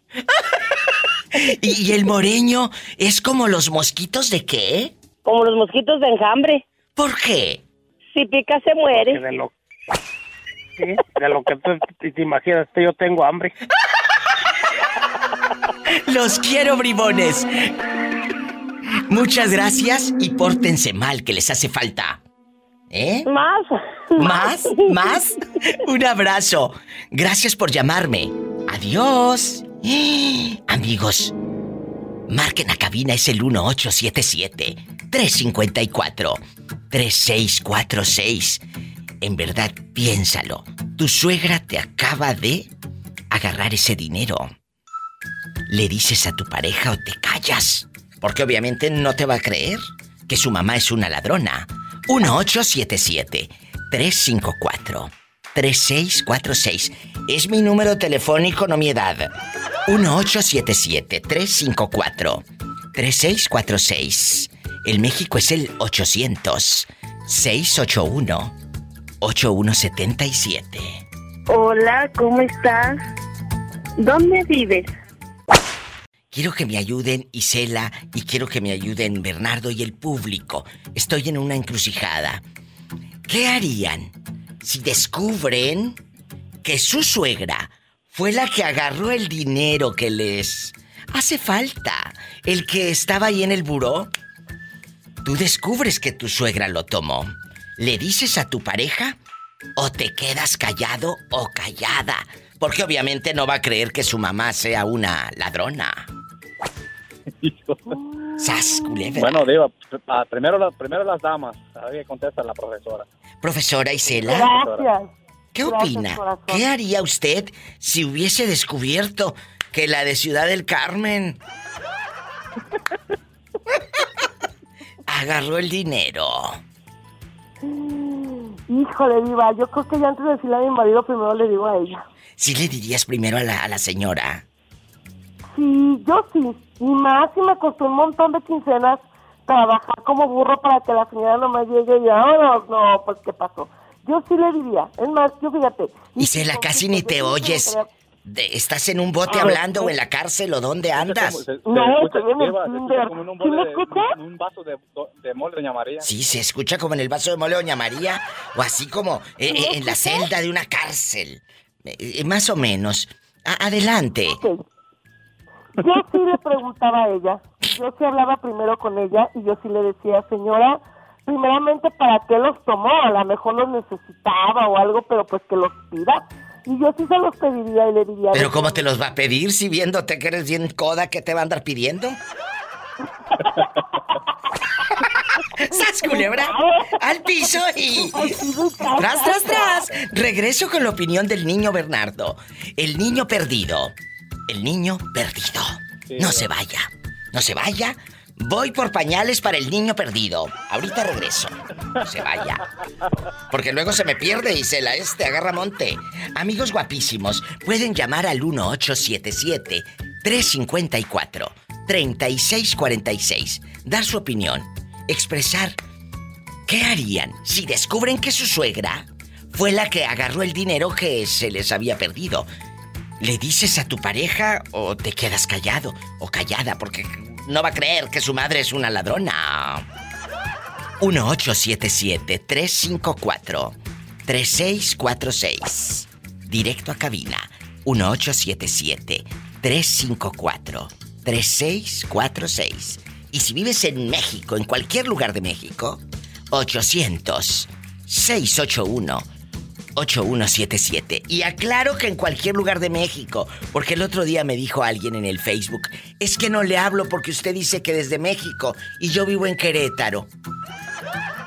¿Y, y el moreño es como los mosquitos de qué? Como los mosquitos de enjambre. ¿Por qué? Si pica se muere. De lo, sí, de lo que tú te, te imaginas, yo tengo hambre. Los quiero, bribones. Muchas gracias y pórtense mal, que les hace falta. ¿Eh? Más. ¿Más? ¿Más? Un abrazo. Gracias por llamarme. Adiós. Amigos, marquen a cabina, es el 1877-354-3646. En verdad, piénsalo. Tu suegra te acaba de agarrar ese dinero. ¿Le dices a tu pareja o te callas? Porque obviamente no te va a creer que su mamá es una ladrona. 1877-354-3646. Es mi número telefónico, no mi edad. 1877-354-3646. El México es el 800-681-8177. Hola, ¿cómo estás? ¿Dónde vives? Quiero que me ayuden Isela y quiero que me ayuden Bernardo y el público. Estoy en una encrucijada. ¿Qué harían si descubren que su suegra fue la que agarró el dinero que les hace falta? El que estaba ahí en el buró. Tú descubres que tu suegra lo tomó. ¿Le dices a tu pareja? ¿O te quedas callado o callada? Porque obviamente no va a creer que su mamá sea una ladrona. ¡Sas, culebra! Bueno, ah, primero, las- primero las damas. A ver qué contesta la profesora. Profesora Isela. Gracias. ¿Qué Gracias, opina? corazón. ¿Qué haría usted si hubiese descubierto que la de Ciudad del Carmen agarró el dinero? Híjole, Diva, yo creo que ya antes de decirle a mi marido, primero le digo a ella. ¿Sí le dirías primero a la, a la señora? Sí, yo sí. Y más si me costó un montón de quincenas trabajar como burro para que la señora no me llegue y ahora no, pues ¿qué pasó? Yo sí le diría. Es más, yo fíjate. Isela, casi ni te oyes. De- ¿Estás en un bote Ah, hablando sí. o en la cárcel o dónde andas? Se- se No, estoy en el se Tinder. escucha como en un, ¿Sí me de- escucha? un vaso de, de mole, doña María. Sí, se escucha como en el vaso de mole Doña María o así como eh, eh, en la celda de una cárcel. Eh, más o menos. A- adelante. Yo sí le preguntaba a ella. Yo sí hablaba primero con ella y yo sí le decía, señora, primeramente, ¿para qué los tomó? A lo mejor los necesitaba o algo, pero pues que los pida. Y yo sí se los pediría y le diría... Pero ¿cómo te los va a pedir si viéndote que eres bien coda que te va a andar pidiendo? ¡Sas, culebra! ¡Al piso y... ¡Tras, tras, tras! Regreso con la opinión del niño Bernardo. El niño perdido. El niño perdido. No se vaya. No se vaya. Voy por pañales para el niño perdido. Ahorita regreso. No se vaya. Porque luego se me pierde y se la este agarra monte. Amigos guapísimos, pueden llamar al 1877 354 3646. Dar su opinión. Expresar qué harían si descubren que su suegra fue la que agarró el dinero que se les había perdido. ¿Le dices a tu pareja o te quedas callado o callada porque no va a creer que su madre es una ladrona? 1877-354-3646. Directo a cabina. 1877-354-3646. Y si vives en México, en cualquier lugar de México, 800-681-8177. Y aclaro que en cualquier lugar de México, porque el otro día me dijo alguien en el Facebook, es que no le hablo porque usted dice que desde México y yo vivo en Querétaro.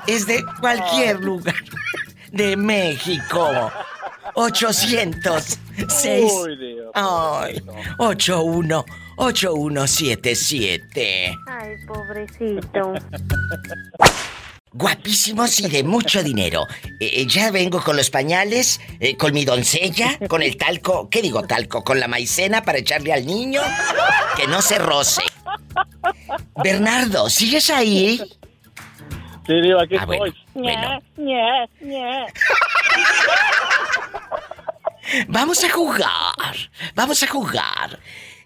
Es de cualquier lugar de México. 800 6 Uy, Dios, Ay, 81 8177. Ay, pobrecito. Guapísimos y de mucho dinero. Eh, eh, ya vengo con los pañales, eh, con mi doncella, con el talco, ¿qué digo talco? Con la maicena para echarle al niño, que no se roce. Bernardo, ¿sigues ahí? Sí, digo, aquí Ah, bueno, estoy. bueno. Ñe. Vamos a jugar. Vamos a jugar.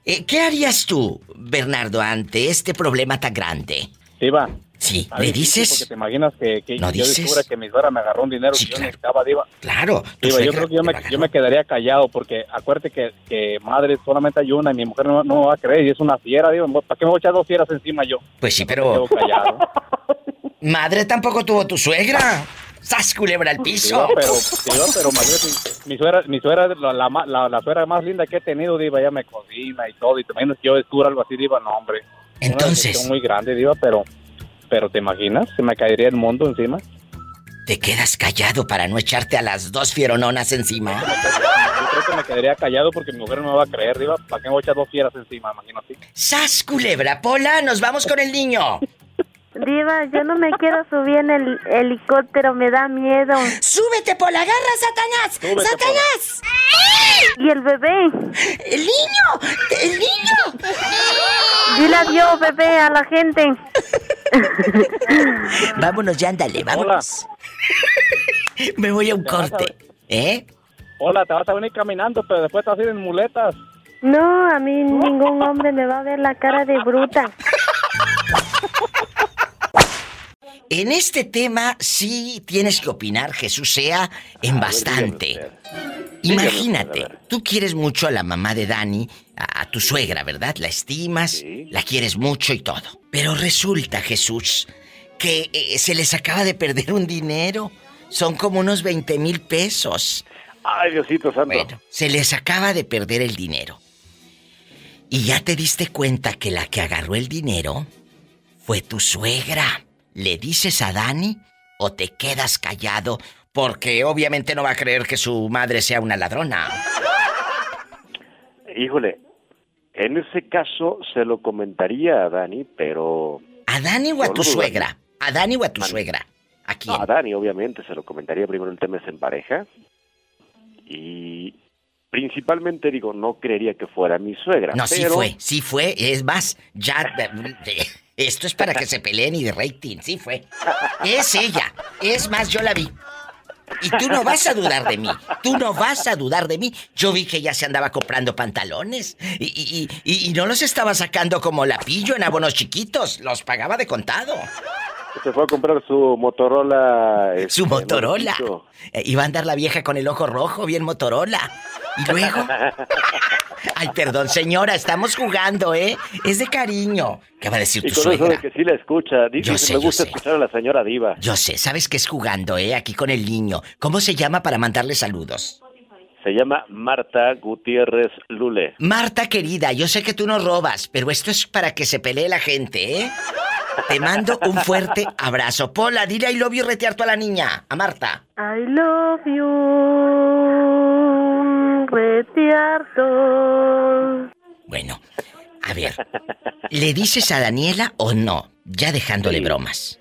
Eh, ¿Qué harías tú, Bernardo, ante este problema tan grande? Diva. Sí, ¿le dices? Porque te imaginas que, que ¿No yo dices? descubra que mi suegra me agarró un dinero que yo necesitaba, Diva. Claro. Diva, yo creo que yo me, yo me quedaría callado porque acuérdate que, que madre solamente hay una y mi mujer no, no va a creer y es una fiera, Diva. ¿Para qué me voy a echar dos fieras encima yo? Pues sí, pero... Madre tampoco tuvo tu suegra. ¡Sas, culebra al piso! Diva, pero, Diva, pero imagínate, mi suegra, mi suegra la, la, la, la suegra más linda que he tenido, Diva, ella me cocina y todo, y que yo descubra algo así, Diva, no, hombre. Entonces- Una muy grande, Diva, pero, pero te imaginas, se me caería el mundo encima. Te quedas callado para no echarte a las dos fierononas encima. Yo creo que me quedaría callado porque mi mujer no me va a creer, Diva, ¿para qué me voy a echar dos fieras encima, imagínate? ¡Sas, culebra! Pola, nos vamos con el niño. Diva, yo no me quiero subir en el helicóptero, me da miedo. ¡Súbete, Pola! ¡Agarra, Satanás! Súbete, ¡Satanás! ¿Y el bebé? ¡El niño! ¡El niño! Dile adiós, bebé, a la gente. Vámonos, ya ándale, vámonos. Me voy a un corte. ¿Eh? Hola, te vas a venir caminando, pero después te vas a ir en muletas. No, a mí ningún hombre me va a ver la cara de bruta. En este tema sí tienes que opinar, Jesús sea, en bastante. Imagínate, tú quieres mucho a la mamá de Dani, a, a tu suegra, ¿verdad? La estimas, la quieres mucho y todo. Pero resulta, Jesús, que eh, se les acaba de perder un dinero. Son como unos 20 mil pesos. Ay, Diosito santo. Bueno, se les acaba de perder el dinero. Y ya te diste cuenta que la que agarró el dinero fue tu suegra. ¿Le dices a Dani o te quedas callado? Porque obviamente no va a creer que su madre sea una ladrona. Híjole, en ese caso se lo comentaría a Dani, pero... ¿A Dani o a tu suegra? ¿A Dani o a tu suegra? ¿A quién? A Dani, obviamente, se lo comentaría primero el tema es en pareja. Y principalmente, digo, no creería que fuera mi suegra. No, sí fue, sí fue. Es más, ya... esto es para que se peleen y de rating, sí fue. Es ella. Es más, yo la vi. Y tú no vas a dudar de mí. Tú no vas a dudar de mí. Yo vi que ella se andaba comprando pantalones. Y, y- y- y no los estaba sacando como lapillo en abonos chiquitos. Los pagaba de contado. Se fue a comprar su Motorola. Su este, Motorola. nuevecito. Eh, iba a andar la vieja con el ojo rojo, bien Motorola. Y luego. Ay, perdón, señora, estamos jugando, ¿eh? Es de cariño. ¿Qué va a decir Y tu con eso de suegra? que sí la escucha. Dice Yo que sé, me gusta escuchar a la señora Diva. Yo sé, sabes que es jugando, ¿eh? Aquí con el niño. ¿Cómo se llama para mandarle saludos? Se llama Marta Gutiérrez Lule. Marta querida, yo sé que tú no robas, pero esto es para que se pelee la gente, ¿eh? Te mando un fuerte abrazo. Pola, dile I love you retear a la niña, a Marta. I love you, retiarto. Bueno, a ver, ¿le dices a Daniela o no? Ya dejándole Sí. bromas.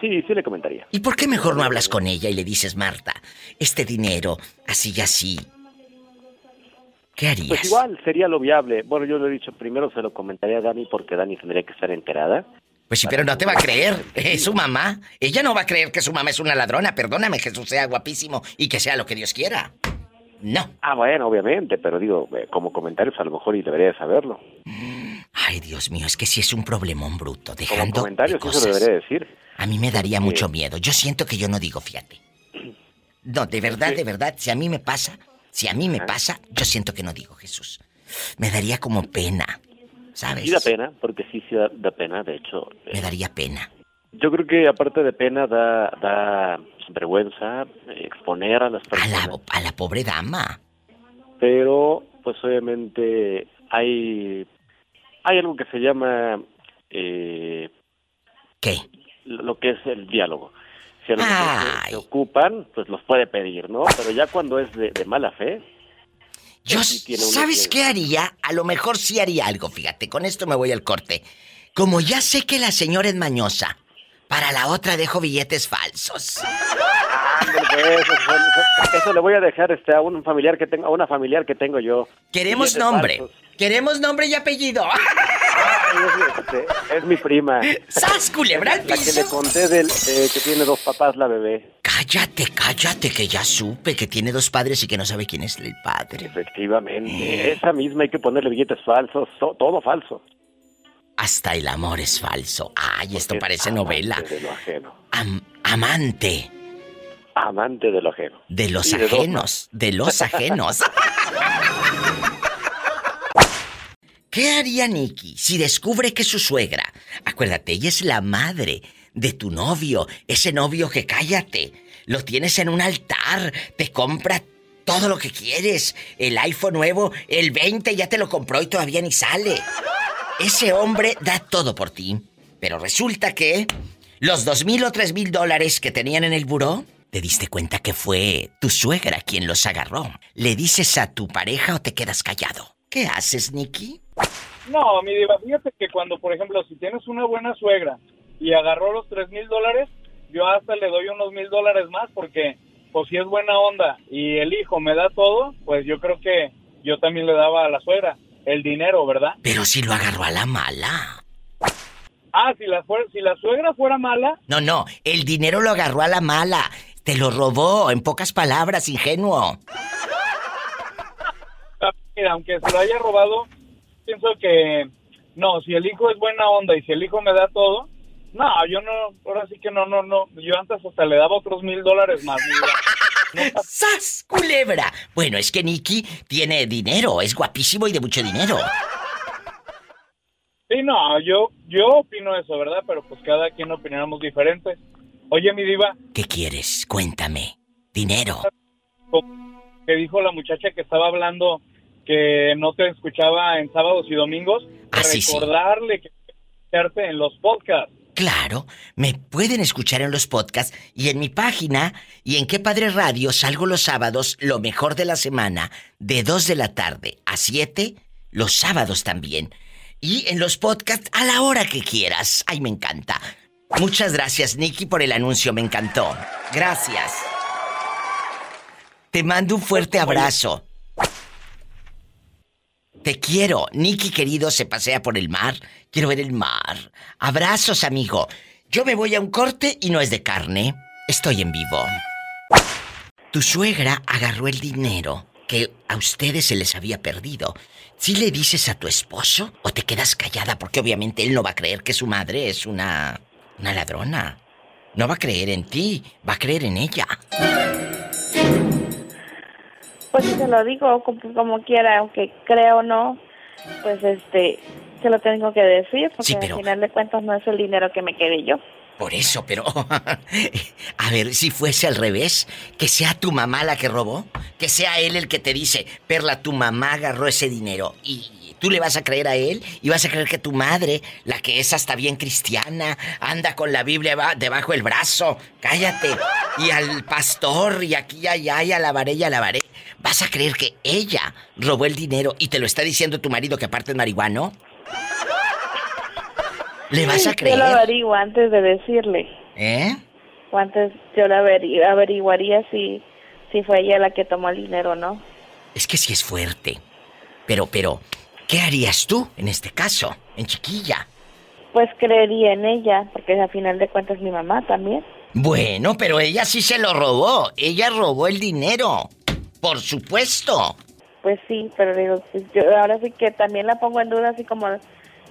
Sí, sí le comentaría. ¿Y por qué mejor no hablas con ella y le dices, Marta, este dinero, así y así? ¿Qué harías? Pues igual sería lo viable. Bueno, yo le he dicho, primero se lo comentaría a Dani porque Dani tendría que estar enterada. Pues sí, pero no te va a creer. Es su mamá. Ella no va a creer que su mamá es una ladrona. Perdóname, Jesús sea guapísimo y que sea lo que Dios quiera. No. Ah, bueno, obviamente, pero digo, eh, como comentarios a lo mejor y debería de saberlo. Ay, Dios mío, es que sí es un problemón bruto. Como Dejando comentarios de cosas. debería decir. A mí me daría mucho miedo. Yo siento que yo no digo, fíjate. No, de verdad, de verdad, si a mí me pasa, si a mí me pasa, yo siento que no digo, Jesús. Me daría como pena, ¿sabes? Sí da pena, porque sí, sí da, da pena, de hecho. eh, Me daría pena. Yo creo que aparte de pena da, da vergüenza eh, exponer a las personas. A la pobre dama. Pero, pues obviamente hay, hay algo que se llama... Eh, ¿Qué? Lo que es el diálogo. Si a lo mejor se- se ocupan, pues los puede pedir, ¿no? Pero ya cuando es de, de mala fe... Yo, ¿sabes qué haría? A lo mejor sí haría algo, fíjate. Con esto me voy al corte. Como ya sé que la señora es mañosa, para la otra dejo billetes falsos. Eso, eso- eso le voy a dejar este, a un familiar que tengo, a una familiar que tengo yo. Queremos Billetes nombre. falsos. Queremos nombre y apellido. Este, es mi prima. ¡Sas, culebra al La que piso! le conté del eh, que tiene dos papás, la bebé. Cállate, cállate, que ya supe que tiene dos padres y que no sabe quién es el padre. Efectivamente. Esa misma hay que ponerle billetes falsos, so- todo falso. Hasta el amor es falso. Ay, esto Porque parece es novela. amante de lo ajeno. Am- amante Amante de lo ajeno. de los Y de ajenos, de los ajenos. ¿Qué haría Nicky si descubre que su suegra, acuérdate, ella es la madre de tu novio, ese novio que cállate, lo tienes en un altar, te compra todo lo que quieres, el iPhone nuevo, el 20 ya te lo compró y todavía ni sale. Ese hombre da todo por ti, pero resulta que los dos mil o tres mil dólares que tenían en el buró, te diste cuenta que fue tu suegra quien los agarró. ¿Le dices a tu pareja o te quedas callado? ¿Qué haces, Nicky? No, mi diva, fíjate que cuando, por ejemplo, si tienes una buena suegra y agarró los tres mil dólares, yo hasta le doy unos mil dólares más porque, pues si es buena onda y el hijo me da todo, pues yo creo que yo también le daba a la suegra el dinero, ¿verdad? Pero si lo agarró a la mala. Ah, si la, si la suegra fuera mala, No, no, el dinero lo agarró a la mala. Te lo robó, en pocas palabras, ingenuo. Mira, aunque se lo haya robado, pienso que no, si el hijo es buena onda y si el hijo me da todo, no, yo no, ahora sí que no, no, no, yo antes hasta le daba otros mil dólares más. ¡Sas, culebra! Bueno, es que Nicky tiene dinero, es guapísimo y de mucho dinero. Sí, no, yo, yo opino eso, ¿verdad? Pero pues cada quien opinamos diferente. Oye, mi diva, ¿Qué quieres? Cuéntame. Dinero. que dijo la muchacha que estaba hablando que no te escuchaba en sábados y domingos, Ah, sí, sí. recordarle que escucharte en los podcasts. Claro, me pueden escuchar en los podcasts y en mi página y en Qué Padre Radio salgo los sábados, lo mejor de la semana, de 2 de la tarde a 7, los sábados también. Y en los podcasts a la hora que quieras. Ay, me encanta. Muchas gracias, Nicky, por el anuncio, me encantó. Gracias. Te mando un fuerte abrazo. Te quiero. Nicky querido se pasea por el mar. Quiero ver el mar. Abrazos, amigo. Yo me voy a un corte y no es de carne. Estoy en vivo. Tu suegra agarró el dinero que a ustedes se les había perdido. ¿Sí le dices a tu esposo o te quedas callada? Porque obviamente él no va a creer que su madre es una... una ladrona. No va a creer en ti, va a creer en ella. Pues si se lo digo como, como quiera, aunque crea o no, pues este, se lo tengo que decir, porque Sí, pero- al final de cuentas no es el dinero que me quede yo. Por eso, pero... A ver, si fuese al revés, que sea tu mamá la que robó, que sea él el que te dice, Perla, tu mamá agarró ese dinero y tú le vas a creer a él y vas a creer que tu madre, la que es hasta bien cristiana, anda con la Biblia ba- debajo del brazo, cállate, y al pastor y aquí y allá y alabaré y alabaré, vas a creer que ella robó el dinero y te lo está diciendo tu marido que aparte es marihuano. ¿Le vas a Yo lo creer? averiguo antes de decirle. ¿Eh? O antes yo lo averi- averiguaría si, si fue ella la que tomó el dinero o no. Es que sí es fuerte. Pero, pero, ¿qué harías tú en este caso, en chiquilla? Pues creería en ella, porque al final de cuentas mi mamá también. Bueno, pero ella sí se lo robó. Ella robó el dinero. Por supuesto. Pues sí, pero digo, pues yo ahora sí que también la pongo en duda, así como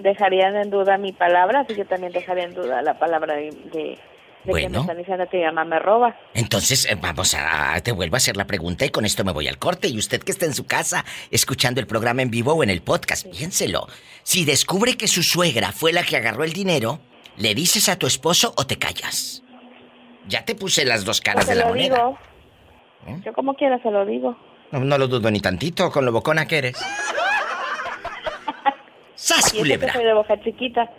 dejarían en duda mi palabra, así que también dejaría en duda la palabra de, de, de que me están diciendo que mi mamá me roba. Entonces, eh, vamos a... Te vuelvo a hacer la pregunta y con esto me voy al corte. Y usted que está en su casa, escuchando el programa en vivo o en el podcast, piénselo. Si descubre que su suegra fue la que agarró el dinero, ¿le dices a tu esposo o te callas? Ya te puse las dos caras se de la lo moneda. digo. Yo como quiera se lo digo. No, no lo dudo ni tantito con lo bocona que eres. ¡Sas, Y culebra! soy de boca chiquita.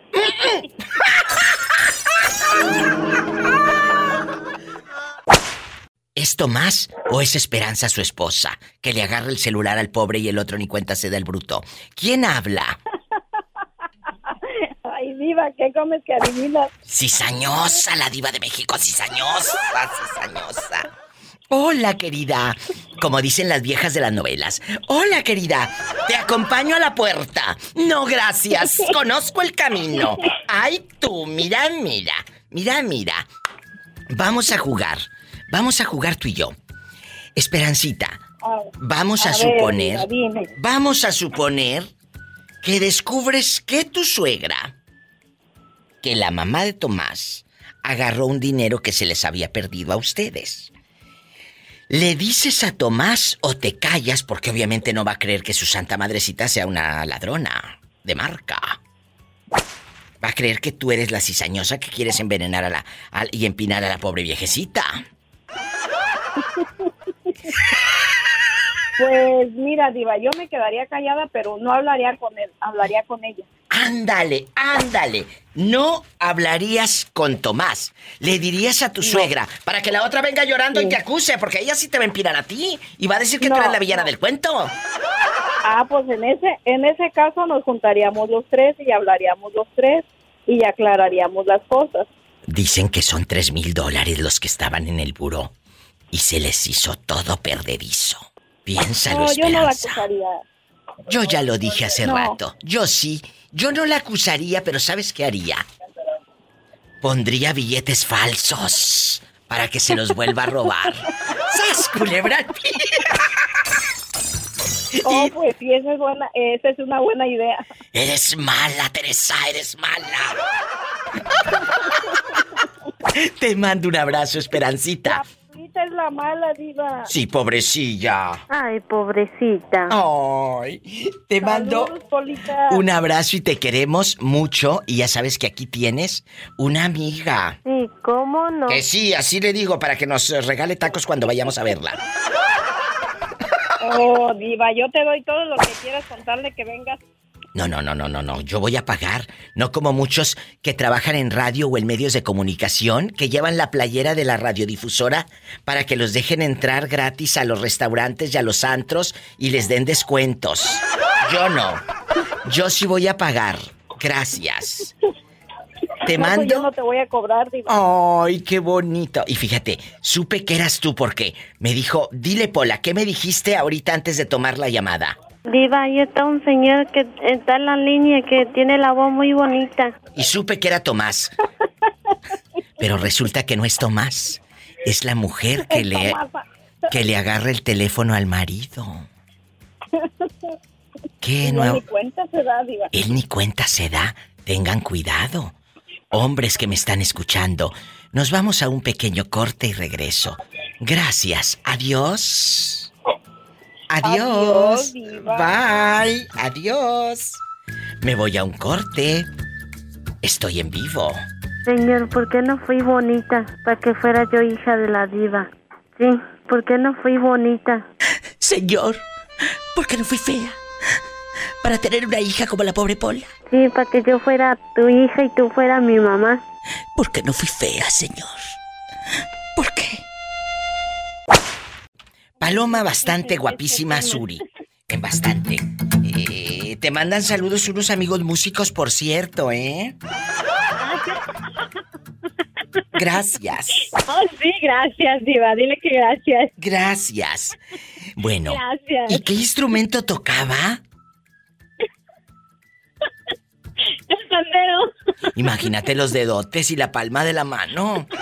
¿Es Tomás o es Esperanza su esposa? Que le agarra el celular al pobre y el otro ni cuenta se da el bruto. ¿Quién habla? Ay, diva, ¿qué comes que adivinas? Cizañosa, la diva de México, cizañosa, cizañosa. Hola, querida. Como dicen las viejas de las novelas. Hola, querida. Te acompaño a la puerta. No, gracias. Conozco el camino. Ay, tú, mira, mira. Mira, mira. Vamos a jugar. Vamos a jugar tú y yo. Esperancita. Vamos a, suponer. Vamos a suponer que descubres que tu suegra, que la mamá de Tomás, agarró un dinero que se les había perdido a ustedes. ¿Le dices a Tomás o te callas porque obviamente no va a creer que su santa madrecita sea una ladrona de marca? Va a creer que tú eres la cizañosa que quieres envenenar a la y empinar a la pobre viejecita. Pues mira, Diva, yo me quedaría callada, pero no hablaría con él, hablaría con ella. Ándale, ándale. No hablarías con Tomás. Le dirías a tu suegra para que la otra venga llorando y te acuse, porque ella sí te va a empinar a ti y va a decir que tú No, eres la villana no. del cuento. Ah, pues en ese, en ese caso nos juntaríamos los tres y hablaríamos los tres y aclararíamos las cosas. Dicen que son tres mil dólares los que estaban en el buró y se les hizo todo perdedizo. Piénsalo, no, yo no la acusaría. Yo ya lo dije hace No. rato. Yo sí. Yo no la acusaría, pero ¿sabes qué haría? Pondría billetes falsos para que se los vuelva a robar. ¡Sas, culebra! Oh, pues sí, esa es buena, esa es una buena idea. Eres mala, Teresa, eres mala. Te mando un abrazo, Esperancita. Es la mala, Diva. Sí, pobrecilla. Ay, pobrecita. Ay, te mando Polita. un abrazo y te queremos mucho. Y ya sabes que aquí tienes una amiga. Sí, ¿cómo no? Que sí, así le digo para que nos regale tacos cuando vayamos a verla. Oh, Diva, yo te doy todo lo que quieras contarle que vengas. No, no, no, no, no, no. Yo voy a pagar. No como muchos que trabajan en radio o en medios de comunicación que llevan la playera de la radiodifusora para que los dejen entrar gratis a los restaurantes y a los antros y les den descuentos. Yo no. Yo sí voy a pagar. Gracias. Te No, pues mando. yo no te voy a cobrar, Diva. Ay, qué bonito. Y fíjate, supe que eras tú porque me dijo, dile Pola, ¿qué me dijiste ahorita antes de tomar la llamada? Diva, ahí está un señor que está en la línea que tiene la voz muy bonita. Y supe que era Tomás. Pero resulta que no es Tomás. Es la mujer que le que le agarra el teléfono al marido. ¿Qué No, ni cuenta se da, Diva. Él ni cuenta se da. Tengan cuidado. Hombres que me están escuchando, nos vamos a un pequeño corte y regreso. Gracias. Adiós. Adiós. Bye. Adiós. Me voy a un corte. Estoy en vivo. Señor, ¿por qué no fui bonita para que fuera yo hija de la diva? Sí, ¿por qué no fui bonita? Señor, ¿por qué no fui fea? Para tener una hija como la pobre Pola. Sí, para que yo fuera tu hija y tú fueras mi mamá. ¿Por qué no fui fea, señor? Paloma bastante guapísima, Suri. En bastante. Eh, te mandan saludos unos amigos músicos, por cierto, ¿eh? Gracias. Oh, sí, gracias, Diva. Dile que gracias. Gracias. Bueno. Gracias. ¿Y qué instrumento tocaba? El pandero. Imagínate los dedotes y la palma de la mano.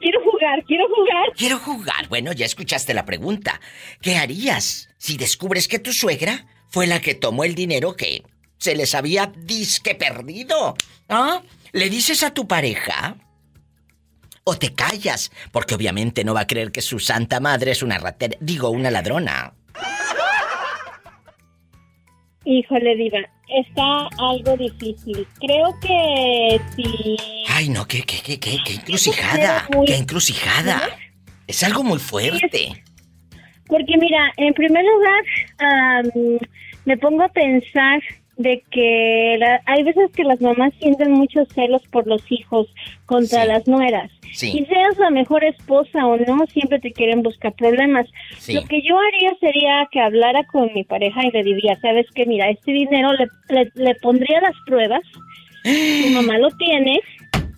Quiero jugar, quiero jugar. Quiero jugar. Bueno, ya escuchaste la pregunta. ¿Qué harías si descubres que tu suegra fue la que tomó el dinero que se les había disque perdido? ¿Ah? ¿Le dices a tu pareja? ¿O te callas? Porque obviamente no va a creer que su santa madre es una ratera. Digo, una ladrona. Híjole, Diva, está algo difícil. Creo que si... Ay, no, qué, qué, qué, qué, qué encrucijada. Qué encrucijada. Es algo muy fuerte. Porque mira, en primer lugar, am, me pongo a pensar de que la- hay veces que las mamás sienten muchos celos por los hijos contra las nueras. Sí. Y seas la mejor esposa o no, siempre te quieren buscar problemas. Sí. Lo que yo haría sería que hablara con mi pareja y le diría, sabes que mira, este dinero le, le, le pondría las pruebas, tu mamá lo tiene,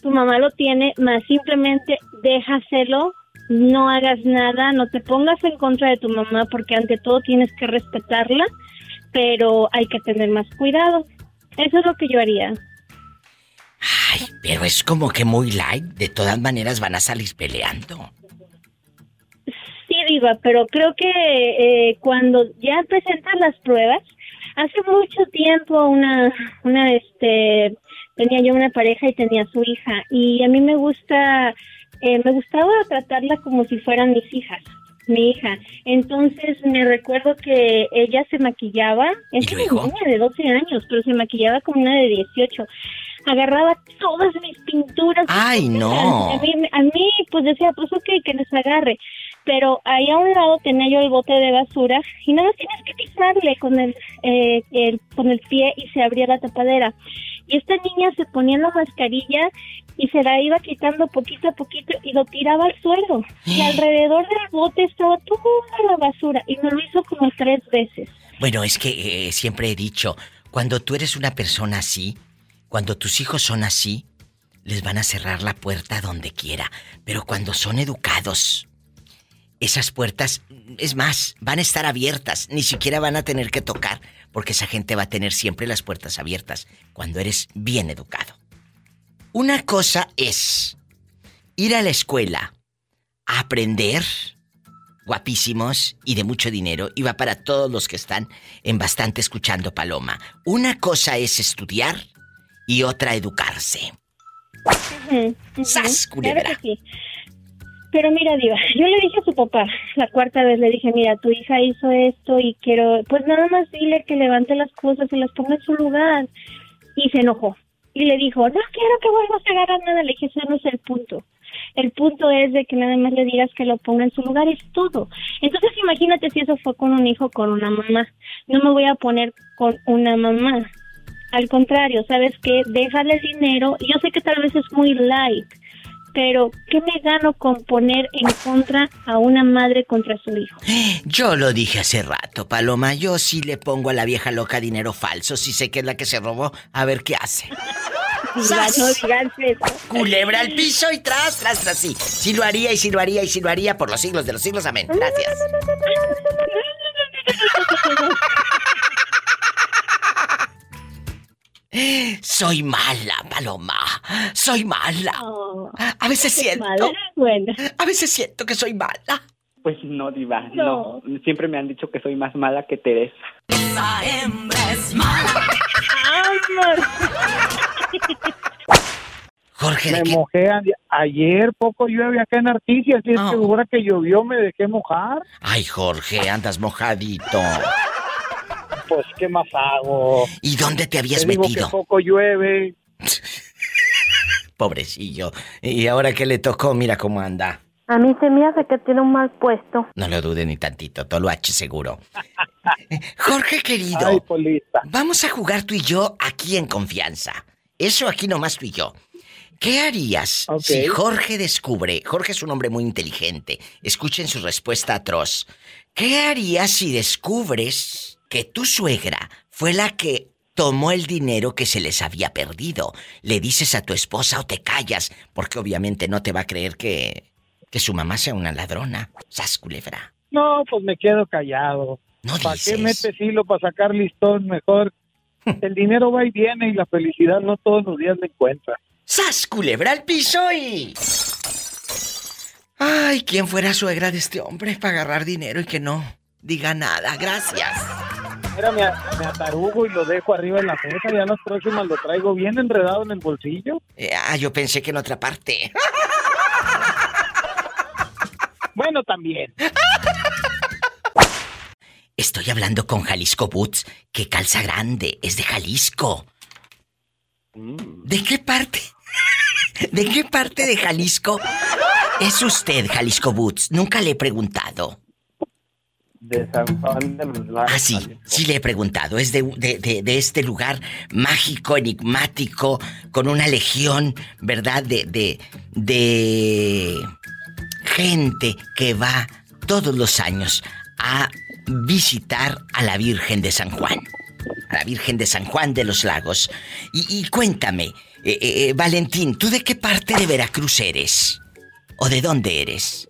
tu mamá lo tiene, más simplemente déjaselo, no hagas nada, no te pongas en contra de tu mamá porque ante todo tienes que respetarla, pero hay que tener más cuidado. Eso es lo que yo haría. Pero es como que muy light. De todas maneras van a salir peleando. Sí, Diva, pero creo que eh, cuando ya presentan las pruebas, hace mucho tiempo una, una, este, tenía yo una pareja y tenía su hija y a mí me gusta, eh, me gustaba tratarla como si fueran mis hijas mi hija. Entonces me recuerdo que ella se maquillaba, es una niña de 12 años, pero se maquillaba como una de 18. Agarraba todas mis pinturas. ¡Ay, no! A mí, a mí, pues decía, pues ok, que les agarre. Pero ahí a un lado tenía yo el bote de basura y nada más tienes que pisarle con el, eh, el, con el pie y se abría la tapadera. Y esta niña se ponía la mascarilla y se la iba quitando poquito a poquito y lo tiraba al suelo. Y alrededor del bote estaba toda la basura y me lo hizo como tres veces. Bueno, es que eh, siempre he dicho, cuando tú eres una persona así, cuando tus hijos son así, les van a cerrar la puerta donde quiera. Pero cuando son educados, esas puertas, es más, van a estar abiertas, ni siquiera van a tener que tocar, porque esa gente va a tener siempre las puertas abiertas cuando eres bien educado. Una cosa es ir a la escuela a aprender, guapísimos y de mucho dinero, y va para todos los que están en bastante escuchando Paloma. Una cosa es estudiar y otra educarse. ¡Sas, culebra! Pero mira, Diva, yo le dije a su papá, la cuarta vez le dije, mira, tu hija hizo esto y quiero, pues nada más dile que levante las cosas y las ponga en su lugar. Y se enojó y le dijo, no quiero que vuelvas a agarrar nada. Le dije, ese no es el punto. El punto es de que nada más le digas que lo ponga en su lugar, es todo. Entonces imagínate si eso fue con un hijo, con una mamá. No me voy a poner con una mamá. Al contrario, ¿sabes qué? Déjale el dinero. Yo sé que tal vez es muy light, pero ¿qué me gano con poner en contra a una madre contra su hijo? Yo lo dije hace rato, Paloma. Yo sí le pongo a la vieja loca dinero falso. Si sé que es la que se robó, a ver qué hace. ¡Sas! No digas eso. Culebra al piso y tras, tras, tras, sí. Sí lo haría y sí lo haría y sí lo haría por los siglos de los siglos. Amén. Gracias. Soy mala, Paloma. Soy mala. a veces siento. A veces siento que soy mala. Pues no, Diva. No. Siempre me han dicho que soy más mala que Teresa. Esa hembra es mala. Jorge, me mojé a- ayer, poco llueve acá en Articia, así es que ahora que llovió me dejé mojar. Ay, Jorge, andas mojadito. Pues, ¿qué más hago? ¿Y dónde te habías Te digo metido? que poco llueve. Pobrecillo. Y ahora que le tocó, mira cómo anda. A mí se me hace que tiene un mal puesto. No lo dude ni tantito, Toloache seguro. Jorge querido, Ay, Polita. vamos a jugar tú y yo aquí en confianza. Eso aquí nomás tú y yo. ¿Qué harías si Jorge descubre, Jorge es un hombre muy inteligente, escuchen su respuesta atroz, ¿qué harías si descubres que tu suegra fue la que tomó el dinero que se les había perdido? ¿Le dices a tu esposa o te callas? Porque obviamente no te va a creer que, que su mamá sea una ladrona. Sas culebra. No, pues me quedo callado. ¿Para qué metes hilo para sacar listón? Mejor. El dinero va y viene y la felicidad no todos los días me encuentra. ¡Sas, culebra al piso y... Ay, ¿quién fuera suegra de este hombre para agarrar dinero y que no diga nada? Gracias. Mira, me, me atarugo y lo dejo arriba en la mesa. Ya las próximas lo traigo bien enredado en el bolsillo. Eh, ah, yo pensé que en otra parte. Bueno, también. Estoy hablando con Jalisco Boots, que calza grande, es de Jalisco. ¿De qué parte? ¿De qué parte de Jalisco es usted, Jalisco Boots? Nunca le he preguntado. De San Juan de Lagos. Ah, sí, sí le he preguntado. Es de, de- de- de este lugar mágico, enigmático, con una legión, ¿verdad? De, de, de gente que va todos los años a visitar a la Virgen de San Juan. A la Virgen de San Juan de los Lagos. Y, y cuéntame, Eh, eh, eh, Valentín, ¿tú de qué parte de Veracruz eres? ¿O de dónde eres?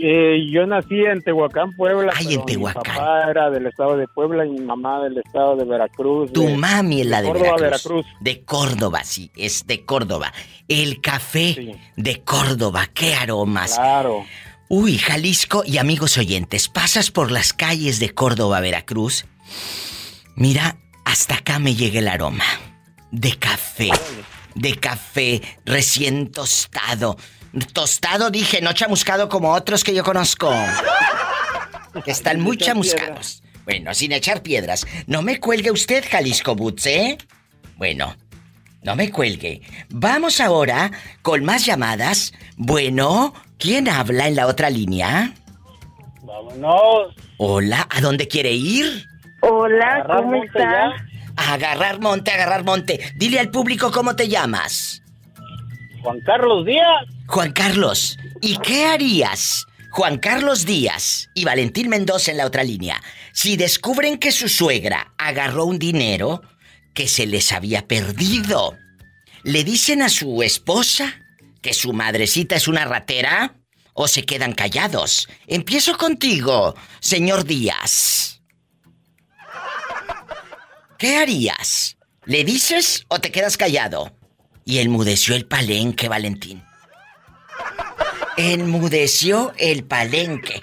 Eh, yo nací en Tehuacán, Puebla. Ay, pero en Tehuacán. Mi papá era del estado de Puebla y mi mamá del estado de Veracruz. Tu de- mami es la de Córdoba, Veracruz. De Córdoba, sí, es de Córdoba. El café de Córdoba, qué aromas. Claro. Uy, Jalisco y amigos oyentes, pasas por las calles de Córdoba, Veracruz. Mira, hasta acá me llega el aroma de café. De café recién tostado. Tostado dije, no chamuscado como otros que yo conozco. Que están muy chamuscados. Bueno, sin echar piedras. No me cuelgue usted, Jalisco Boots, ¿eh? Bueno, no me cuelgue. Vamos ahora con más llamadas. Bueno, ¿quién habla en la otra línea? Vámonos. Hola, ¿a dónde quiere ir? Hola, ¿cómo estás? A agarrar monte, agarrar monte. Dile al público cómo te llamas. Juan Carlos Díaz. Juan Carlos, ¿y qué harías? Juan Carlos Díaz y Valentín Mendoza en la otra línea. Si descubren que su suegra agarró un dinero que se les había perdido, ¿le dicen a su esposa que su madrecita es una ratera? ¿O se quedan callados? Empiezo contigo, señor Díaz. ¿Qué harías? ¿Le dices o te quedas callado? Y enmudeció el palenque, Valentín. Enmudeció el palenque.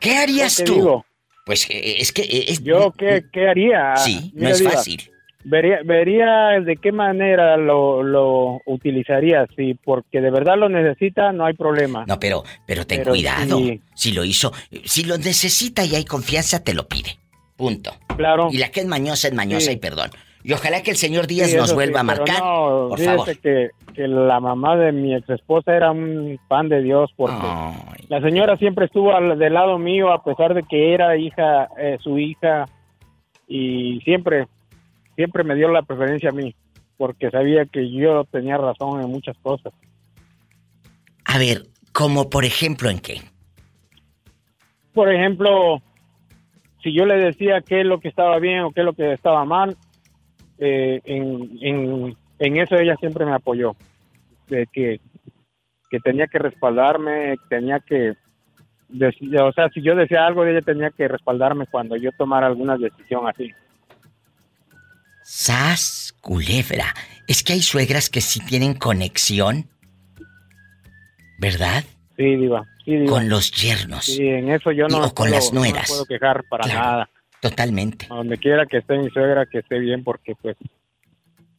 ¿Qué harías ¿Qué te tú? digo? Pues eh, es que... es- ¿Yo qué, qué haría? Sí, no es Diva, fácil. Vería, vería de qué manera lo, lo utilizaría. Si porque de verdad lo necesita, no hay problema. No, pero, pero ten Pero cuidado. sí. Si lo hizo, si lo necesita y hay confianza, te lo pide. Punto. Claro. Y la que es mañosa es mañosa Sí. y perdón. Y ojalá que el señor Díaz Sí, nos vuelva sí, a marcar. no, por favor. Que, que la mamá de mi ex esposa era un fan de Dios porque la señora siempre estuvo al, del lado mío a pesar de que era hija, eh, su hija y siempre, siempre me dio la preferencia a mí porque sabía que yo tenía razón en muchas cosas. A ver, como por ejemplo en qué. Por ejemplo, si yo le decía qué es lo que estaba bien o qué es lo que estaba mal, eh, en, en, en eso ella siempre me apoyó. De que, que tenía que respaldarme, tenía que... deci- o sea, si yo decía algo, ella tenía que respaldarme cuando yo tomara alguna decisión así. Sas, culebra. Es que hay suegras que sí tienen conexión. ¿Verdad? Sí, Diva. Sí, Diva. Con los yernos. Sí, en eso yo no, Y- o con puedo- las no nueras. puedo quejar para Claro. nada. Totalmente. A donde quiera que esté mi suegra, que esté bien, porque pues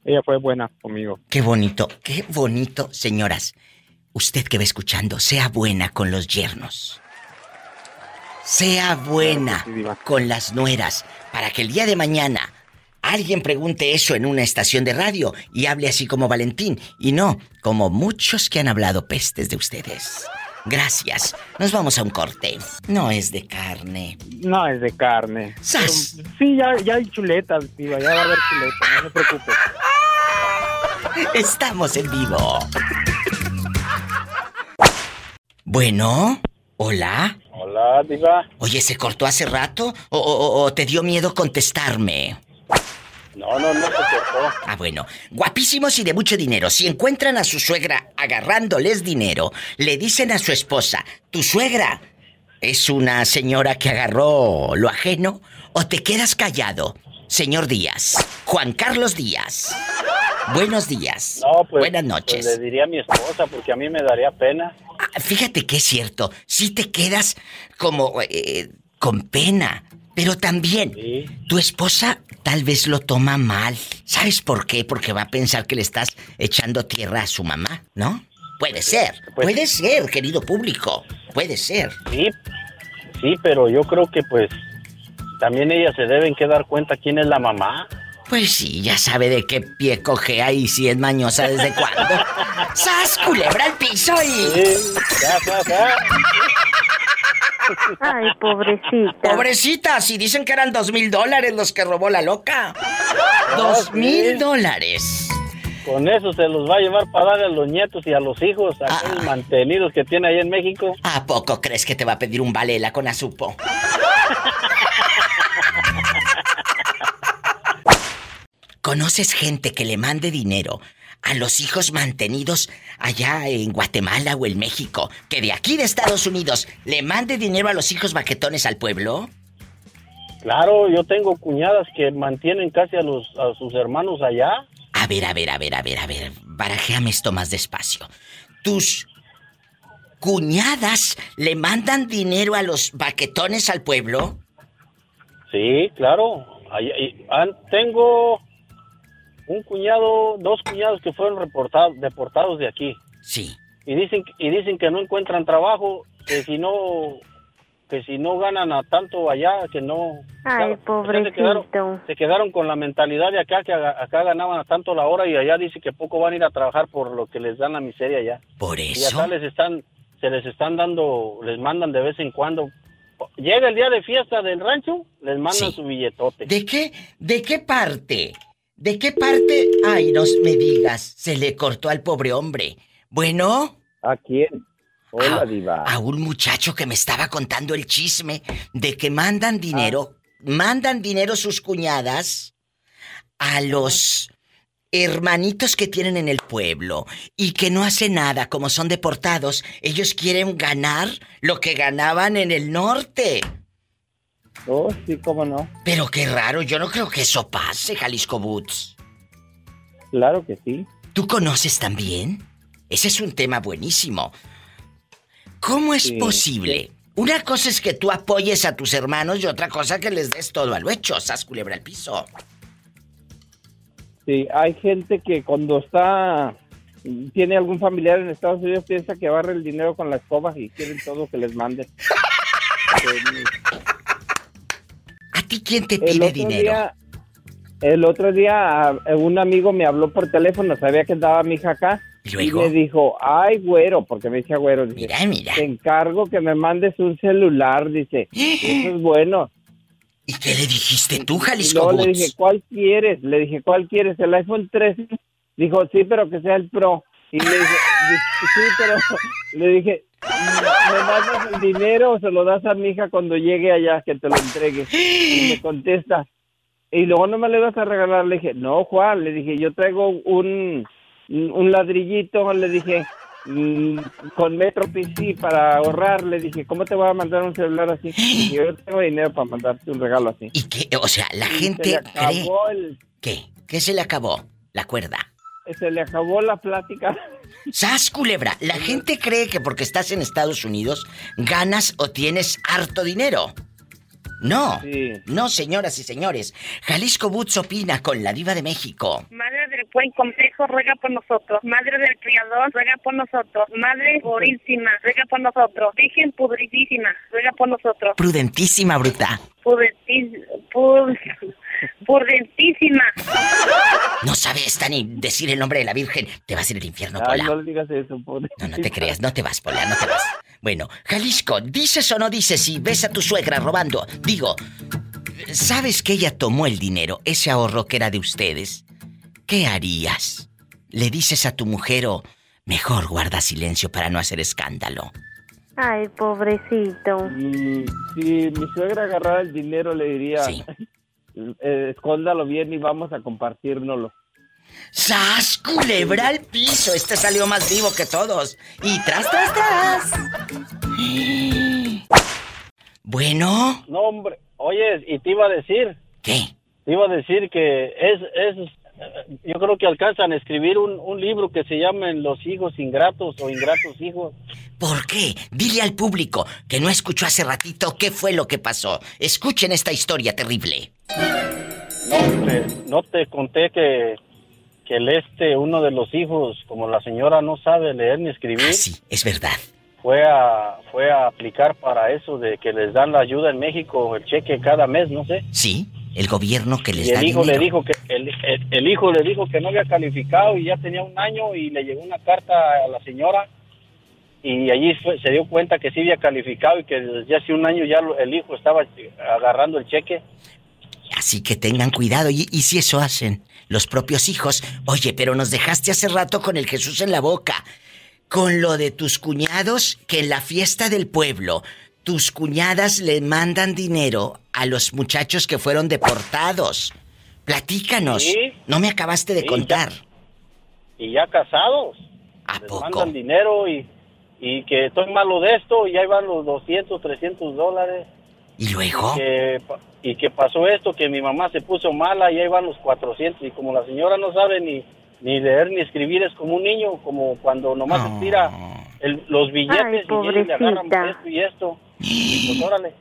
ella fue buena conmigo. Qué bonito, qué bonito, señoras. Usted que va escuchando, sea buena con los yernos. Sea buena con las nueras, para que el día de mañana alguien pregunte eso en una estación de radio y hable así como Valentín, y no como muchos que han hablado pestes de ustedes. Gracias. Nos vamos a un corte. No es de carne. No, es de carne. ¡Sas! Pero, sí, ya, ya hay chuletas, Diva, ya va a haber chuletas, no se preocupe. Estamos en vivo. Bueno, hola. Hola, Diva. Oye, ¿se cortó hace rato? ¿O, o- o te dio miedo contestarme? No, no, no se. Ah, bueno. Guapísimos y de mucho dinero. Si encuentran a su suegra agarrándoles dinero, le dicen a su esposa, ¿tu suegra es una señora que agarró lo ajeno? ¿O te quedas callado? Señor Díaz. Juan Carlos Díaz. Buenos días. No, pues. Buenas noches. pues le diría a mi esposa porque a mí me daría pena. Ah, Fíjate que es cierto, si te quedas como eh, con pena, pero también tu esposa tal vez lo toma mal. ¿Sabes por qué? Porque va a pensar que le estás echando tierra a su mamá, ¿no? Puede ser, puede ser, querido público, puede ser. Sí, sí, pero yo creo que pues también ellas se deben que dar cuenta quién es la mamá. Pues sí, ya sabe de qué pie cojea y si es mañosa desde cuándo. ¡Sas, culebra al piso y... Ya, ya, ya. Ay, pobrecita. Pobrecita, si dicen que eran dos mil dólares los que robó la loca. Dos mil dólares. Con eso se los va a llevar para darle a los nietos y a los hijos, a Ah. aquellos mantenidos que tiene ahí en México. ¿A poco crees que te va a pedir un balela con azupo? ¿Conoces gente que le mande dinero a los hijos mantenidos allá en Guatemala o en México, que de aquí de Estados Unidos le mande dinero a los hijos baquetones al pueblo? Claro, yo tengo cuñadas que mantienen casi a, los, a sus hermanos allá. A ver, a ver, a ver, a ver, a ver, barajéame esto más despacio. Tus cuñadas le mandan dinero a los baquetones al pueblo? Sí, claro. Ahí- ahí- an- tengo un cuñado, dos cuñados que fueron reportados, deportados de aquí. Sí. Y dicen, y dicen que no encuentran trabajo, que si no, que si no ganan a tanto allá, que no. Ay, o sea, se, quedaron, pobrecito. se quedaron con la mentalidad de acá, que acá ganaban a tanto la hora y allá dice que poco van a ir a trabajar por lo que les dan la miseria allá. Por Y eso. acá les están, se les están dando, les mandan de vez en cuando. Llega el día de fiesta del rancho, les mandan Sí. su billetote. ¿De qué? ¿De qué parte? ¿De qué parte? Ay, no me digas, se le cortó al pobre hombre. Bueno. ¿A quién? Hola, a, diva. A un muchacho que me estaba contando el chisme de que mandan dinero, mandan dinero sus cuñadas a los hermanitos que tienen en el pueblo y que no hacen nada, como son deportados, ellos quieren ganar lo que ganaban en el norte. Oh, sí, cómo no. Pero qué raro, yo no creo que eso pase, Jalisco Boots. Claro que sí. ¿Tú conoces también? Ese es un tema buenísimo. ¿Cómo es Sí, posible? Una cosa es que tú apoyes a tus hermanos y otra cosa que les des todo a lo hecho, sas culebra al piso. Sí, hay gente que cuando está tiene algún familiar en Estados Unidos piensa que barre el dinero con la escoba y quieren todo que les manden. ¿A ti quién te El pide otro dinero? día- el otro día ah, un amigo me habló por teléfono, sabía que andaba mi hija acá. ¿Y luego? me dijo, ay, güero, porque me decía güero. Dice, Mira, mira. Te encargo que me mandes un celular, dice. Eso es bueno. ¿Y qué le dijiste tú, Y Jalisco luego le dije, ¿cuál quieres? Le dije, ¿cuál quieres? ¿El iPhone 13? Dijo, sí, pero que sea el Pro. Y le dije, "Di- sí, pero le dije, ¿me mandas el dinero o se lo das a mi hija cuando llegue allá que te lo entregue? Y me contesta, y luego no me le vas a regalar. Le dije, no, Juan, le dije, yo traigo un, un ladrillito, le dije, mm, con Metro PC para ahorrar. Le dije, ¿cómo te voy a mandar un celular así? Dije, yo tengo dinero para mandarte un regalo así. ¿Y qué? O sea, la Y se gente cree... el- ¿Qué? ¿Qué se le acabó? La cuerda. Se le acabó la plática. ¡Sas, culebra! La gente cree que porque estás en Estados Unidos ganas o tienes harto dinero. No, no, señoras y señores. Jalisco Boots opina con la diva de México. Madre buen complejo, ruega por nosotros. Madre del criador, ruega por nosotros. Madre purísima, ruega por nosotros. Virgen pudritísima, ruega por nosotros. Prudentísima, bruta. Pudentis- pu- Pudentísima. No sabe esta ni decir el nombre de la Virgen. Te vas a ir al infierno, Ay, Pola. no le digas eso, pobre. No, no te creas, no te vas, Pola, no te vas. Bueno, Jalisco, ¿dices o no dices si ves a tu suegra robando? Digo, ¿sabes que ella tomó el dinero, ese ahorro que era de ustedes? ¿Qué harías? ¿Le dices a tu mujer o mejor guarda silencio para no hacer escándalo? Ay, pobrecito. Y si mi suegra agarrara el dinero, le diría, eh, escóndalo bien y vamos a compartirnoslo. ¡Sas, culebra al piso! Este salió más vivo que todos. Y tras, tras, tras. Bueno. No, hombre. Oye, y te iba a decir. ¿Qué? Te iba a decir que es, es, yo creo que alcanzan a escribir un, un libro que se llamen Los hijos ingratos o ingratos hijos. ¿Por qué? Dile al público que no escuchó hace ratito qué fue lo que pasó. Escuchen esta historia terrible. No, hombre, no te conté que, que el este, uno de los hijos, como la señora no sabe leer ni escribir. sí, es verdad. Fue a, fue a aplicar para eso de que les dan la ayuda en México, el cheque cada mes, no sé. Sí, el gobierno que les Y da el hijo dinero. le dijo que el, el- el hijo le dijo que no había calificado y ya tenía un año y le llegó una carta a la señora y allí fue- se dio cuenta que sí había calificado y que desde hace un año ya lo- el hijo estaba agarrando el cheque. Así que tengan cuidado. Y, y si eso hacen los propios hijos. Oye, pero nos dejaste hace rato con el Jesús en la boca. Con lo de tus cuñados que en la fiesta del pueblo, tus cuñadas le mandan dinero a los muchachos que fueron deportados. Platícanos. Sí. No me acabaste de Sí, contar. y ya casados. ¿A Les mandan dinero y, y que estoy malo de esto y ahí van los 200, 300 dólares. ¿Y luego? Y que, y que pasó esto, que mi mamá se puso mala y ahí van los 400. Y como la señora no sabe ni, ni leer ni escribir, es como un niño, como cuando nomás se tira el- los billetes Ay, y y le agarran esto y esto. Pues órale.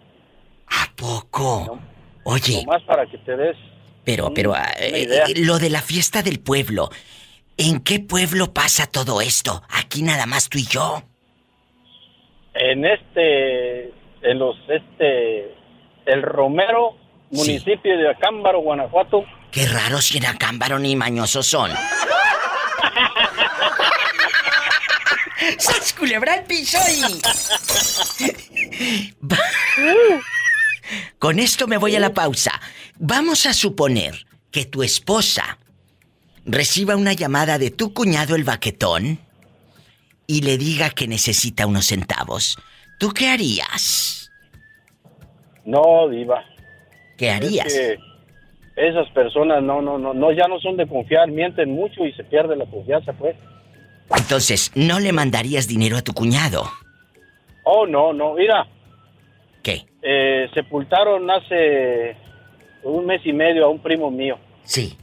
Poco. Oye. Nomás para que te des Pero, pero, eh, eh, lo de la fiesta del pueblo. ¿En qué pueblo pasa todo esto? Aquí nada más tú y yo. en este, en los, este, el Romero, municipio de Acámbaro, Guanajuato. Qué raro si en Acámbaro ni mañosos son. ¡Sas culebra el piso y... Con esto me voy a la pausa. Vamos a suponer que tu esposa reciba una llamada de tu cuñado el baquetón y le diga que necesita unos centavos. ¿Tú qué harías? No, diva. ¿Qué harías? Es que esas personas no, no, no, no, ya no son de confiar, mienten mucho y se pierde la confianza, pues. Entonces, ¿no le mandarías dinero a tu cuñado? Oh, no, no, mira. ¿Qué? Eh, sepultaron hace un mes y medio a un primo mío. Sí.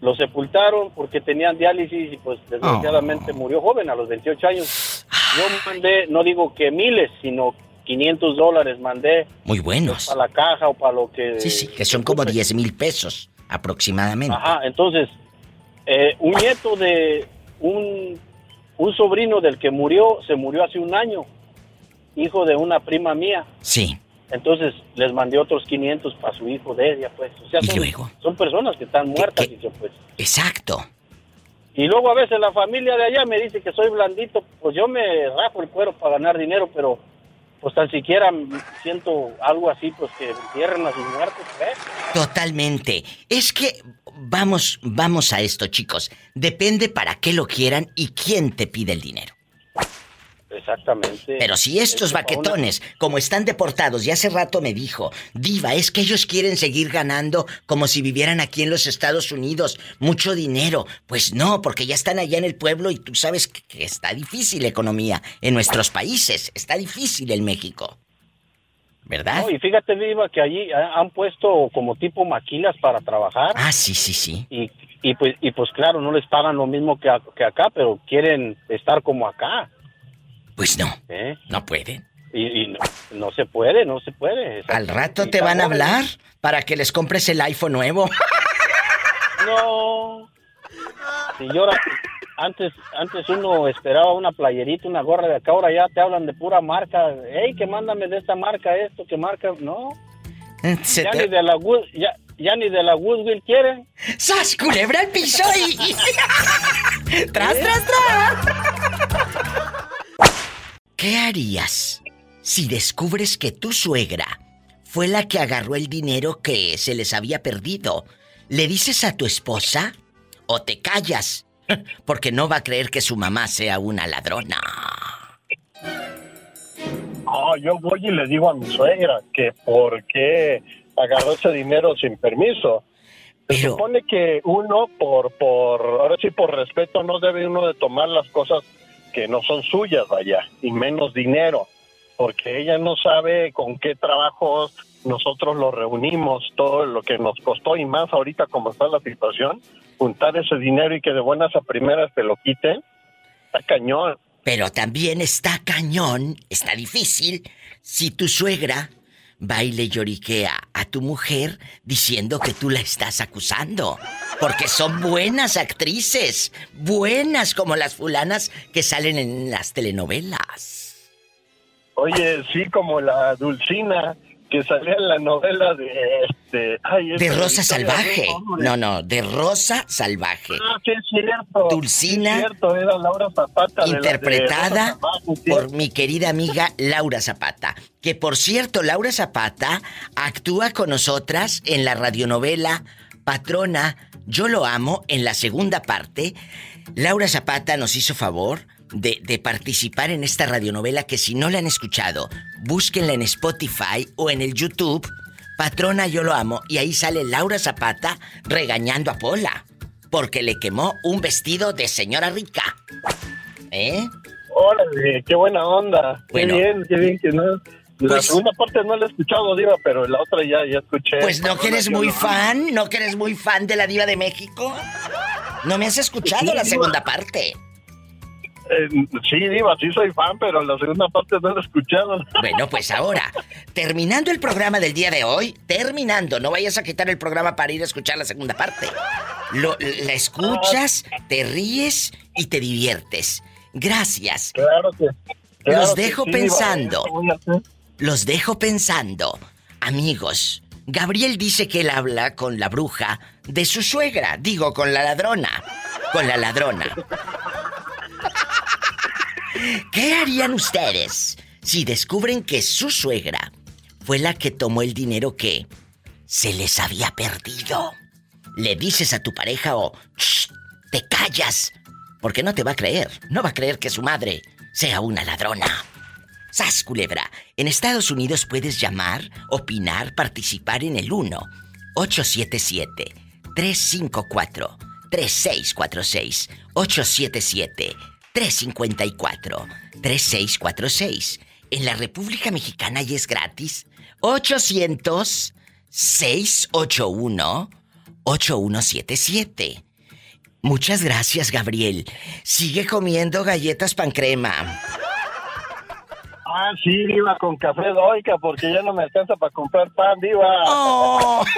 Lo sepultaron porque tenían diálisis y pues desgraciadamente Oh. murió joven a los 28 años. Yo mandé, no digo que miles, sino 500 dólares mandé Muy buenos. para la caja o para lo que... Sí, sí, que son como 10 mil pesos aproximadamente. Ajá, entonces, eh, un nieto de un, un sobrino del que murió, se murió hace un año, hijo de una prima mía. Sí. Entonces les mandé otros 500 para su hijo de ella, pues. O sea, ¿Y son, luego? son personas que están muertas y que pues... Exacto. Y luego a veces la familia de allá me dice que soy blandito, pues yo me rajo el cuero para ganar dinero, pero pues tan siquiera siento algo así, pues que entierren a sus muertos, ¿eh? Totalmente. Es que vamos, vamos a esto, chicos. Depende para qué lo quieran y quién te pide el dinero. Exactamente. Pero si estos Es una- baquetones, como están deportados, y hace rato me dijo, Diva, es que ellos quieren seguir ganando como si vivieran aquí en los Estados Unidos, mucho dinero. Pues no, porque ya están allá en el pueblo y tú sabes que, que está difícil la economía en nuestros países, está difícil en México. ¿Verdad? No, y fíjate, Viva, que allí ha- han puesto como tipo maquilas para trabajar. Ah, sí, sí, sí. Y, y, pues, y pues claro, no les pagan lo mismo que, a- que acá, pero quieren estar como acá. Pues no, ¿eh? no pueden. Y, y no, no se puede, no se puede. Al rato te van a hablar para que les compres el iPhone nuevo. No. Si llora, antes, antes uno esperaba una playerita, una gorra de acá, ahora ya te hablan de pura marca. Ey, que mándame de esta marca esto, que marca. No. Se ya, te- ni de la Wood, ya, ya ni de la Woodville quieren. ¡Sas, culebra el piso y... ¡Tras, tras, tras! ¿Qué harías si descubres que tu suegra fue la que agarró el dinero que se les había perdido? ¿Le dices a tu esposa o te callas? Porque no va a creer que su mamá sea una ladrona. No, yo voy y le digo a mi suegra que por qué agarró ese dinero sin permiso. Se supone que uno, por, por, ahora sí, por respeto, no debe uno de tomar las cosas que no son suyas, vaya, y menos dinero, porque ella no sabe con qué trabajos nosotros lo reunimos, todo lo que nos costó y más ahorita como está la situación, juntar ese dinero y que de buenas a primeras te lo quiten, está cañón. Pero también está cañón, está difícil, si tu suegra va y le lloriquea a tu mujer diciendo que tú la estás acusando. Porque son buenas actrices, buenas como las fulanas que salen en las telenovelas. Oye, sí, como la Dulcina que salía en la novela de este. ay, De Rosa Salvaje. No, no, de Rosa Salvaje. Ah, sí, es cierto. Dulcina, Sí, es cierto, era Laura Zapata. de la- de interpretada sí. por mi querida amiga Laura Zapata. Que por cierto, Laura Zapata actúa con nosotras en la radionovela Patrona, Yo lo amo, en la segunda parte. Laura Zapata nos hizo favor de, de participar en esta radionovela que si no la han escuchado, búsquenla en Spotify o en el YouTube. Patrona, yo lo amo. Y ahí sale Laura Zapata regañando a Pola. porque le quemó un vestido de señora rica. ¿Eh? Órale, qué buena onda. Bueno. Qué bien, qué bien que no. La Pues- segunda parte no la he escuchado, Diva, pero la otra ya, ya escuché. Pues no que eres muy fan, no que eres muy fan de la diva de México. No me has escuchado Sí, la segunda parte. Eh, sí, Diva, sí soy fan, pero la segunda parte no la he escuchado. Bueno, pues ahora, terminando el programa del día de hoy, terminando, no vayas a quitar el programa para ir a escuchar la segunda parte. Lo- la escuchas, te ríes y te diviertes. Gracias. Claro que. claro Los que dejo sí, pensando. Los dejo pensando. Amigos, Gabriel dice que él habla con la bruja de su suegra. Digo, con la ladrona. Con la ladrona. ¿Qué harían ustedes si descubren que su suegra fue la que tomó el dinero que se les había perdido? Le dices a tu pareja o "Shh, te callas, porque no te va a creer. No va a creer que su madre sea una ladrona. Sas culebra, en Estados Unidos puedes llamar, opinar, participar en el 1 877 354 3646 877 354 3646. En la República Mexicana y es gratis. 800 681 8177. Muchas gracias, Gabriel. Sigue comiendo galletas pan crema. Ah, sí, Diva, con café doica, porque ya no me alcanza para comprar pan, Diva. Oh.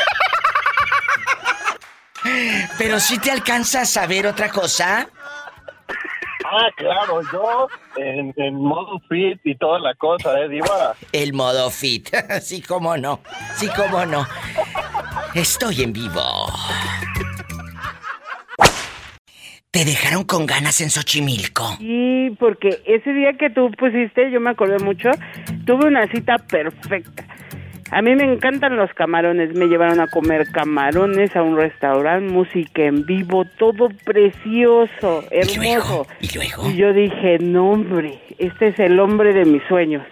Pero si te alcanza a saber otra cosa. Ah, claro, yo en, en modo fit y toda la cosa, ¿eh, Diva? El modo fit. Sí, cómo no. Sí, cómo no. Estoy en vivo. Te dejaron con ganas en Xochimilco. Sí, porque ese día que tú pusiste, yo me acordé mucho, tuve una cita perfecta. A mí me encantan los camarones, me llevaron a comer camarones a un restaurante, música en vivo, todo precioso, hermoso. ¿Y luego? Y yo dije, no hombre, este es el hombre de mis sueños.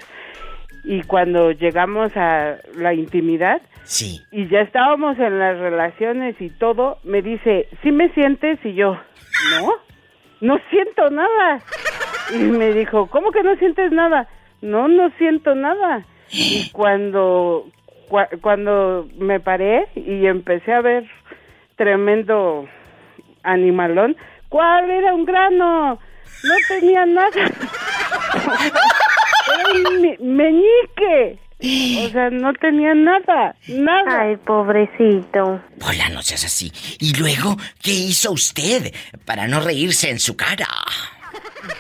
Y cuando llegamos a la intimidad, Sí. y ya estábamos en las relaciones y todo, me dice, ¿sí me sientes? Y yo, no, no siento nada. Y me dijo, ¿cómo que no sientes nada? No, no siento nada. Y cuando, cua- cuando me paré y empecé a ver tremendo animalón, ¿cuál era un grano? No tenía nada. Era un me- meñique. O sea, no tenía nada, nada. Ay, pobrecito. Hola, no seas así. ¿Y luego qué hizo usted para no reírse en su cara?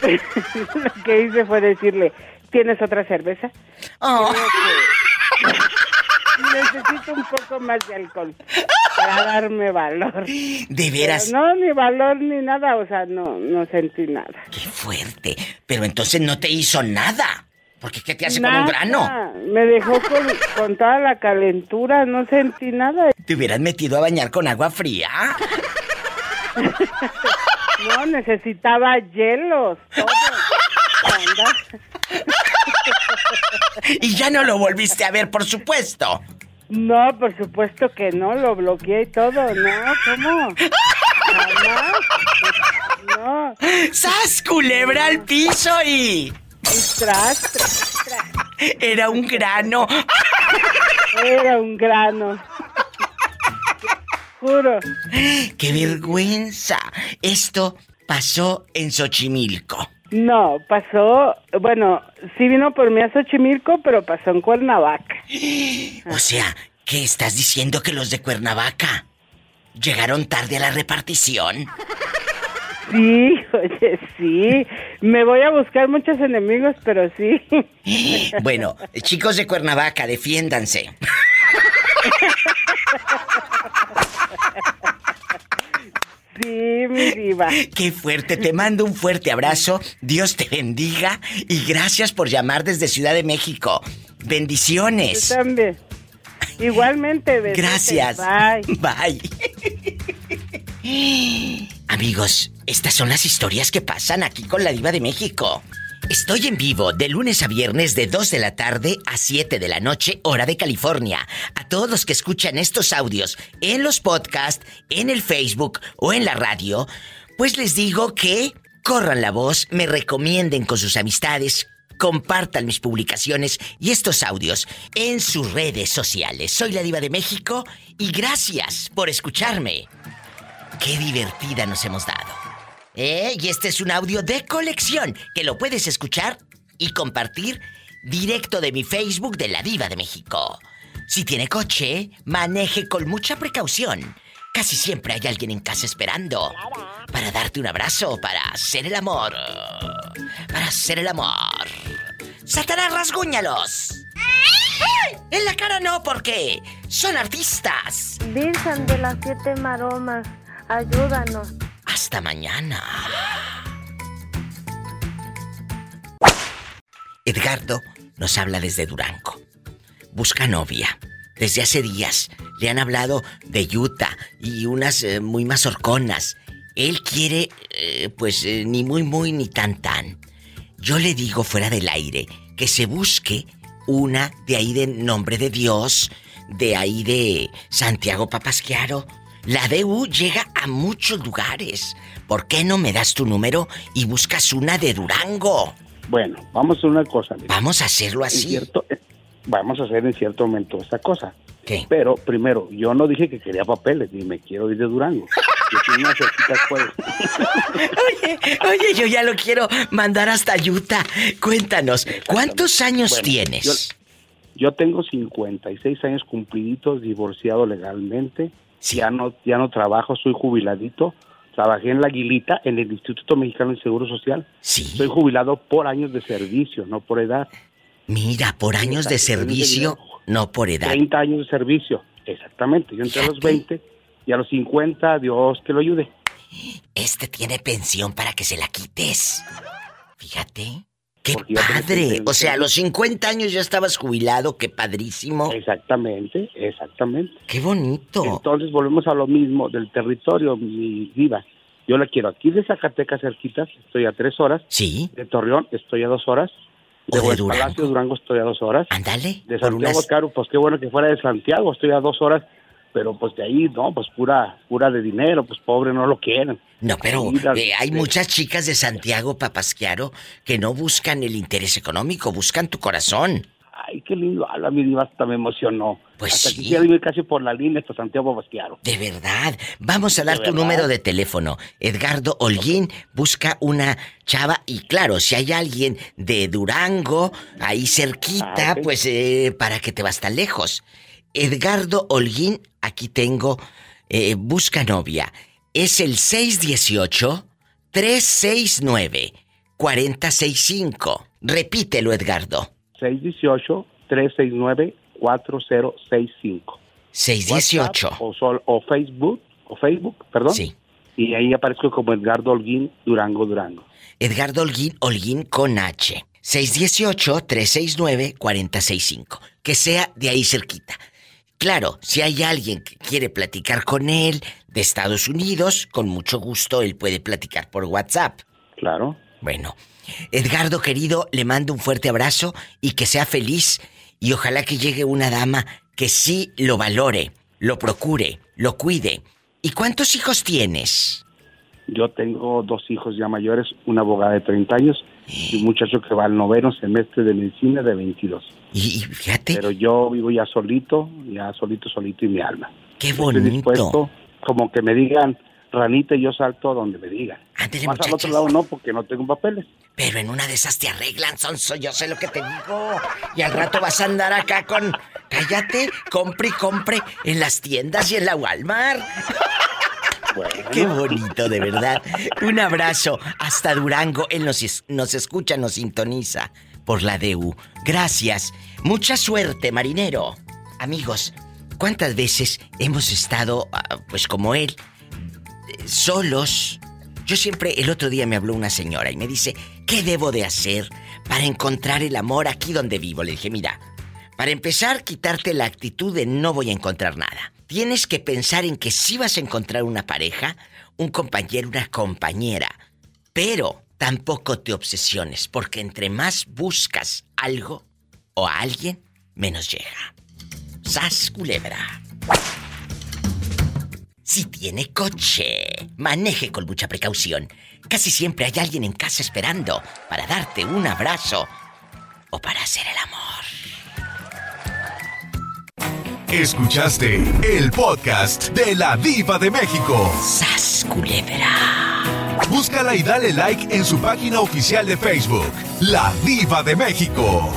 Lo que hice fue decirle, ¿tienes otra cerveza? Oh. Necesito un poco más de alcohol para darme valor. De veras. Pero no, ni valor ni nada, o sea, no, no sentí nada. Qué fuerte. Pero entonces no te hizo nada. Porque ¿qué te hace con un grano? Me dejó con, con toda la calentura, no sentí nada. ¿Te hubieras metido a bañar con agua fría? No, necesitaba hielos, todo. Y ya no lo volviste a ver, por supuesto. No, por supuesto que no, lo bloqueé y todo, no, ¿cómo? No. ¡Sas, culebra al piso y... Y tras, tras, tras. Era un grano. Era un grano. Juro. ¡Qué vergüenza! Esto pasó en Xochimilco. No, pasó, bueno, sí vino por mí a Xochimilco, pero pasó en Cuernavaca. O sea, ¿qué estás diciendo que los de Cuernavaca llegaron tarde a la repartición? Sí, oye, sí. Me voy a buscar muchos enemigos, pero sí. Bueno, chicos de Cuernavaca, defiéndanse. Sí, mi diva. Qué fuerte, te mando un fuerte abrazo. Dios te bendiga y gracias por llamar desde Ciudad de México. Bendiciones. Tú también. Igualmente. Gracias. Bye. Bye. Amigos, estas son las historias que pasan aquí con la diva de México. Estoy en vivo de lunes a viernes de 2 de la tarde a 7 de la noche, hora de California. A todos que escuchan estos audios en los podcasts, en el Facebook o en la radio, pues les digo que corran la voz, me recomienden con sus amistades, compartan mis publicaciones y estos audios en sus redes sociales. Soy la diva de México y gracias por escucharme. Qué divertida nos hemos dado. ¿Eh? Y este es un audio de colección que lo puedes escuchar y compartir directo de mi Facebook de la diva de México. Si tiene coche, maneje con mucha precaución. Casi siempre hay alguien en casa esperando para darte un abrazo, para hacer el amor. Para hacer el amor. ¡Satanás, rasguñalos! ¡Ay! En la cara no, porque son artistas. Virgen de las siete maromas, ayúdanos. Hasta mañana. Edgardo nos habla desde Durango. Busca novia. Desde hace días le han hablado de Utah y unas eh, muy mazorconas. Él quiere, eh, pues, eh, ni muy, muy, ni tan, tan. Yo le digo fuera del aire que se busque una de ahí de nombre de Dios, de ahí de Santiago Papasquiaro. La DU llega a muchos lugares. ¿Por qué no me das tu número y buscas una de Durango? Bueno, vamos a hacer una cosa. mira. Vamos a hacerlo así. Cierto- eh, vamos a hacer en cierto momento esta cosa. ¿Qué? Pero primero, yo no dije que quería papeles, ni me quiero ir de Durango. Yo pues. Oye, oye, yo ya lo quiero mandar hasta Utah. Cuéntanos, ¿cuántos años Bueno, tienes? Yo, yo tengo 56 años cumpliditos, divorciado legalmente. Ya no ya no trabajo, soy jubiladito. Trabajé en La Aguilita, en el Instituto Mexicano del Seguro Social. Sí. Soy jubilado por años de servicio, no por edad. Mira, por años de servicio, no por edad. 30 años de servicio, exactamente. Yo entré a los 20 y a los 50, Dios que lo ayude. Este tiene pensión para que se la quites. Fíjate. ¡Qué padre! 50 O sea, a los 50 años ya estabas jubilado, qué padrísimo. Exactamente, exactamente. ¡Qué bonito! Entonces volvemos a lo mismo del territorio, mi diva. Yo la quiero aquí de Zacatecas cerquitas, estoy a tres horas. Sí. De Torreón estoy a dos horas. De, de Durango. Palacio Durango estoy a dos horas. Ándale. De Santiago unas- Caro, pues qué bueno que fuera de Santiago, estoy a dos horas. Pero pues de ahí, no, pues pura, pura de dinero, pues pobre no lo quieren. No, pero eh, hay de- muchas chicas de Santiago Papasquiaro que no buscan el interés económico, buscan tu corazón. Ay, qué lindo habla, mi diva, hasta me emocionó. Pues hasta sí. irme casi por la línea hasta Santiago Basquiaro. De verdad. Vamos a dar De tu verdad. número de teléfono. Edgardo Holguín busca una chava y claro, si hay alguien de Durango ahí cerquita, Ah, pues eh, para que te vas tan lejos. Edgardo Holguín, aquí tengo, eh, busca novia. Es el 618-369-4065. Repítelo, Edgardo. 618-369-4065. 618. WhatsApp O, sol- o Facebook, o Facebook, perdón. Sí. Y ahí aparezco como Edgardo Holguín, Durango, Durango. Edgardo Holguín, Holguín con H. 618-369-4065. Que sea de ahí cerquita. Claro, si hay alguien que quiere platicar con él de Estados Unidos, con mucho gusto él puede platicar por WhatsApp. Claro. Bueno, Edgardo querido, le mando un fuerte abrazo y que sea feliz y ojalá que llegue una dama que sí lo valore, lo procure, lo cuide. ¿Y cuántos hijos tienes? Yo tengo dos hijos ya mayores, una abogada de 30 años y un muchacho que va al noveno semestre de medicina de 22. Y, fíjate. Pero yo vivo ya solito, ya solito, solito y mi alma. Qué Estoy bonito. dispuesto, como que me digan, ranita, y yo salto a donde me digan. Ándele, Más al otro lado no, porque no tengo papeles. Pero en una de esas te arreglan, Sonso, yo sé lo que te digo. Y al rato vas a andar acá con... Cállate, compre y compre en las tiendas y en la Walmart. Qué bonito, de verdad. Un abrazo hasta Durango. Él nos, nos escucha, nos sintoniza por la DU. Gracias. Mucha suerte, marinero. Amigos, ¿cuántas veces hemos estado, ah, pues como él, solos? Yo siempre, el otro día me habló una señora y me dice, ¿qué debo de hacer para encontrar el amor aquí donde vivo? Le dije, mira, para empezar, quitarte la actitud de no voy a encontrar nada. Tienes que pensar en que sí vas a encontrar una pareja, un compañero, una compañera. Pero tampoco te obsesiones, porque entre más buscas algo o a alguien, menos llega. Sas culebra. Si tiene coche, maneje con mucha precaución. Casi siempre hay alguien en casa esperando para darte un abrazo o para hacer el amor. Escuchaste el podcast de la Diva de México. ¡Sas culebra! Búscala y dale like en su página oficial de Facebook, La Diva de México.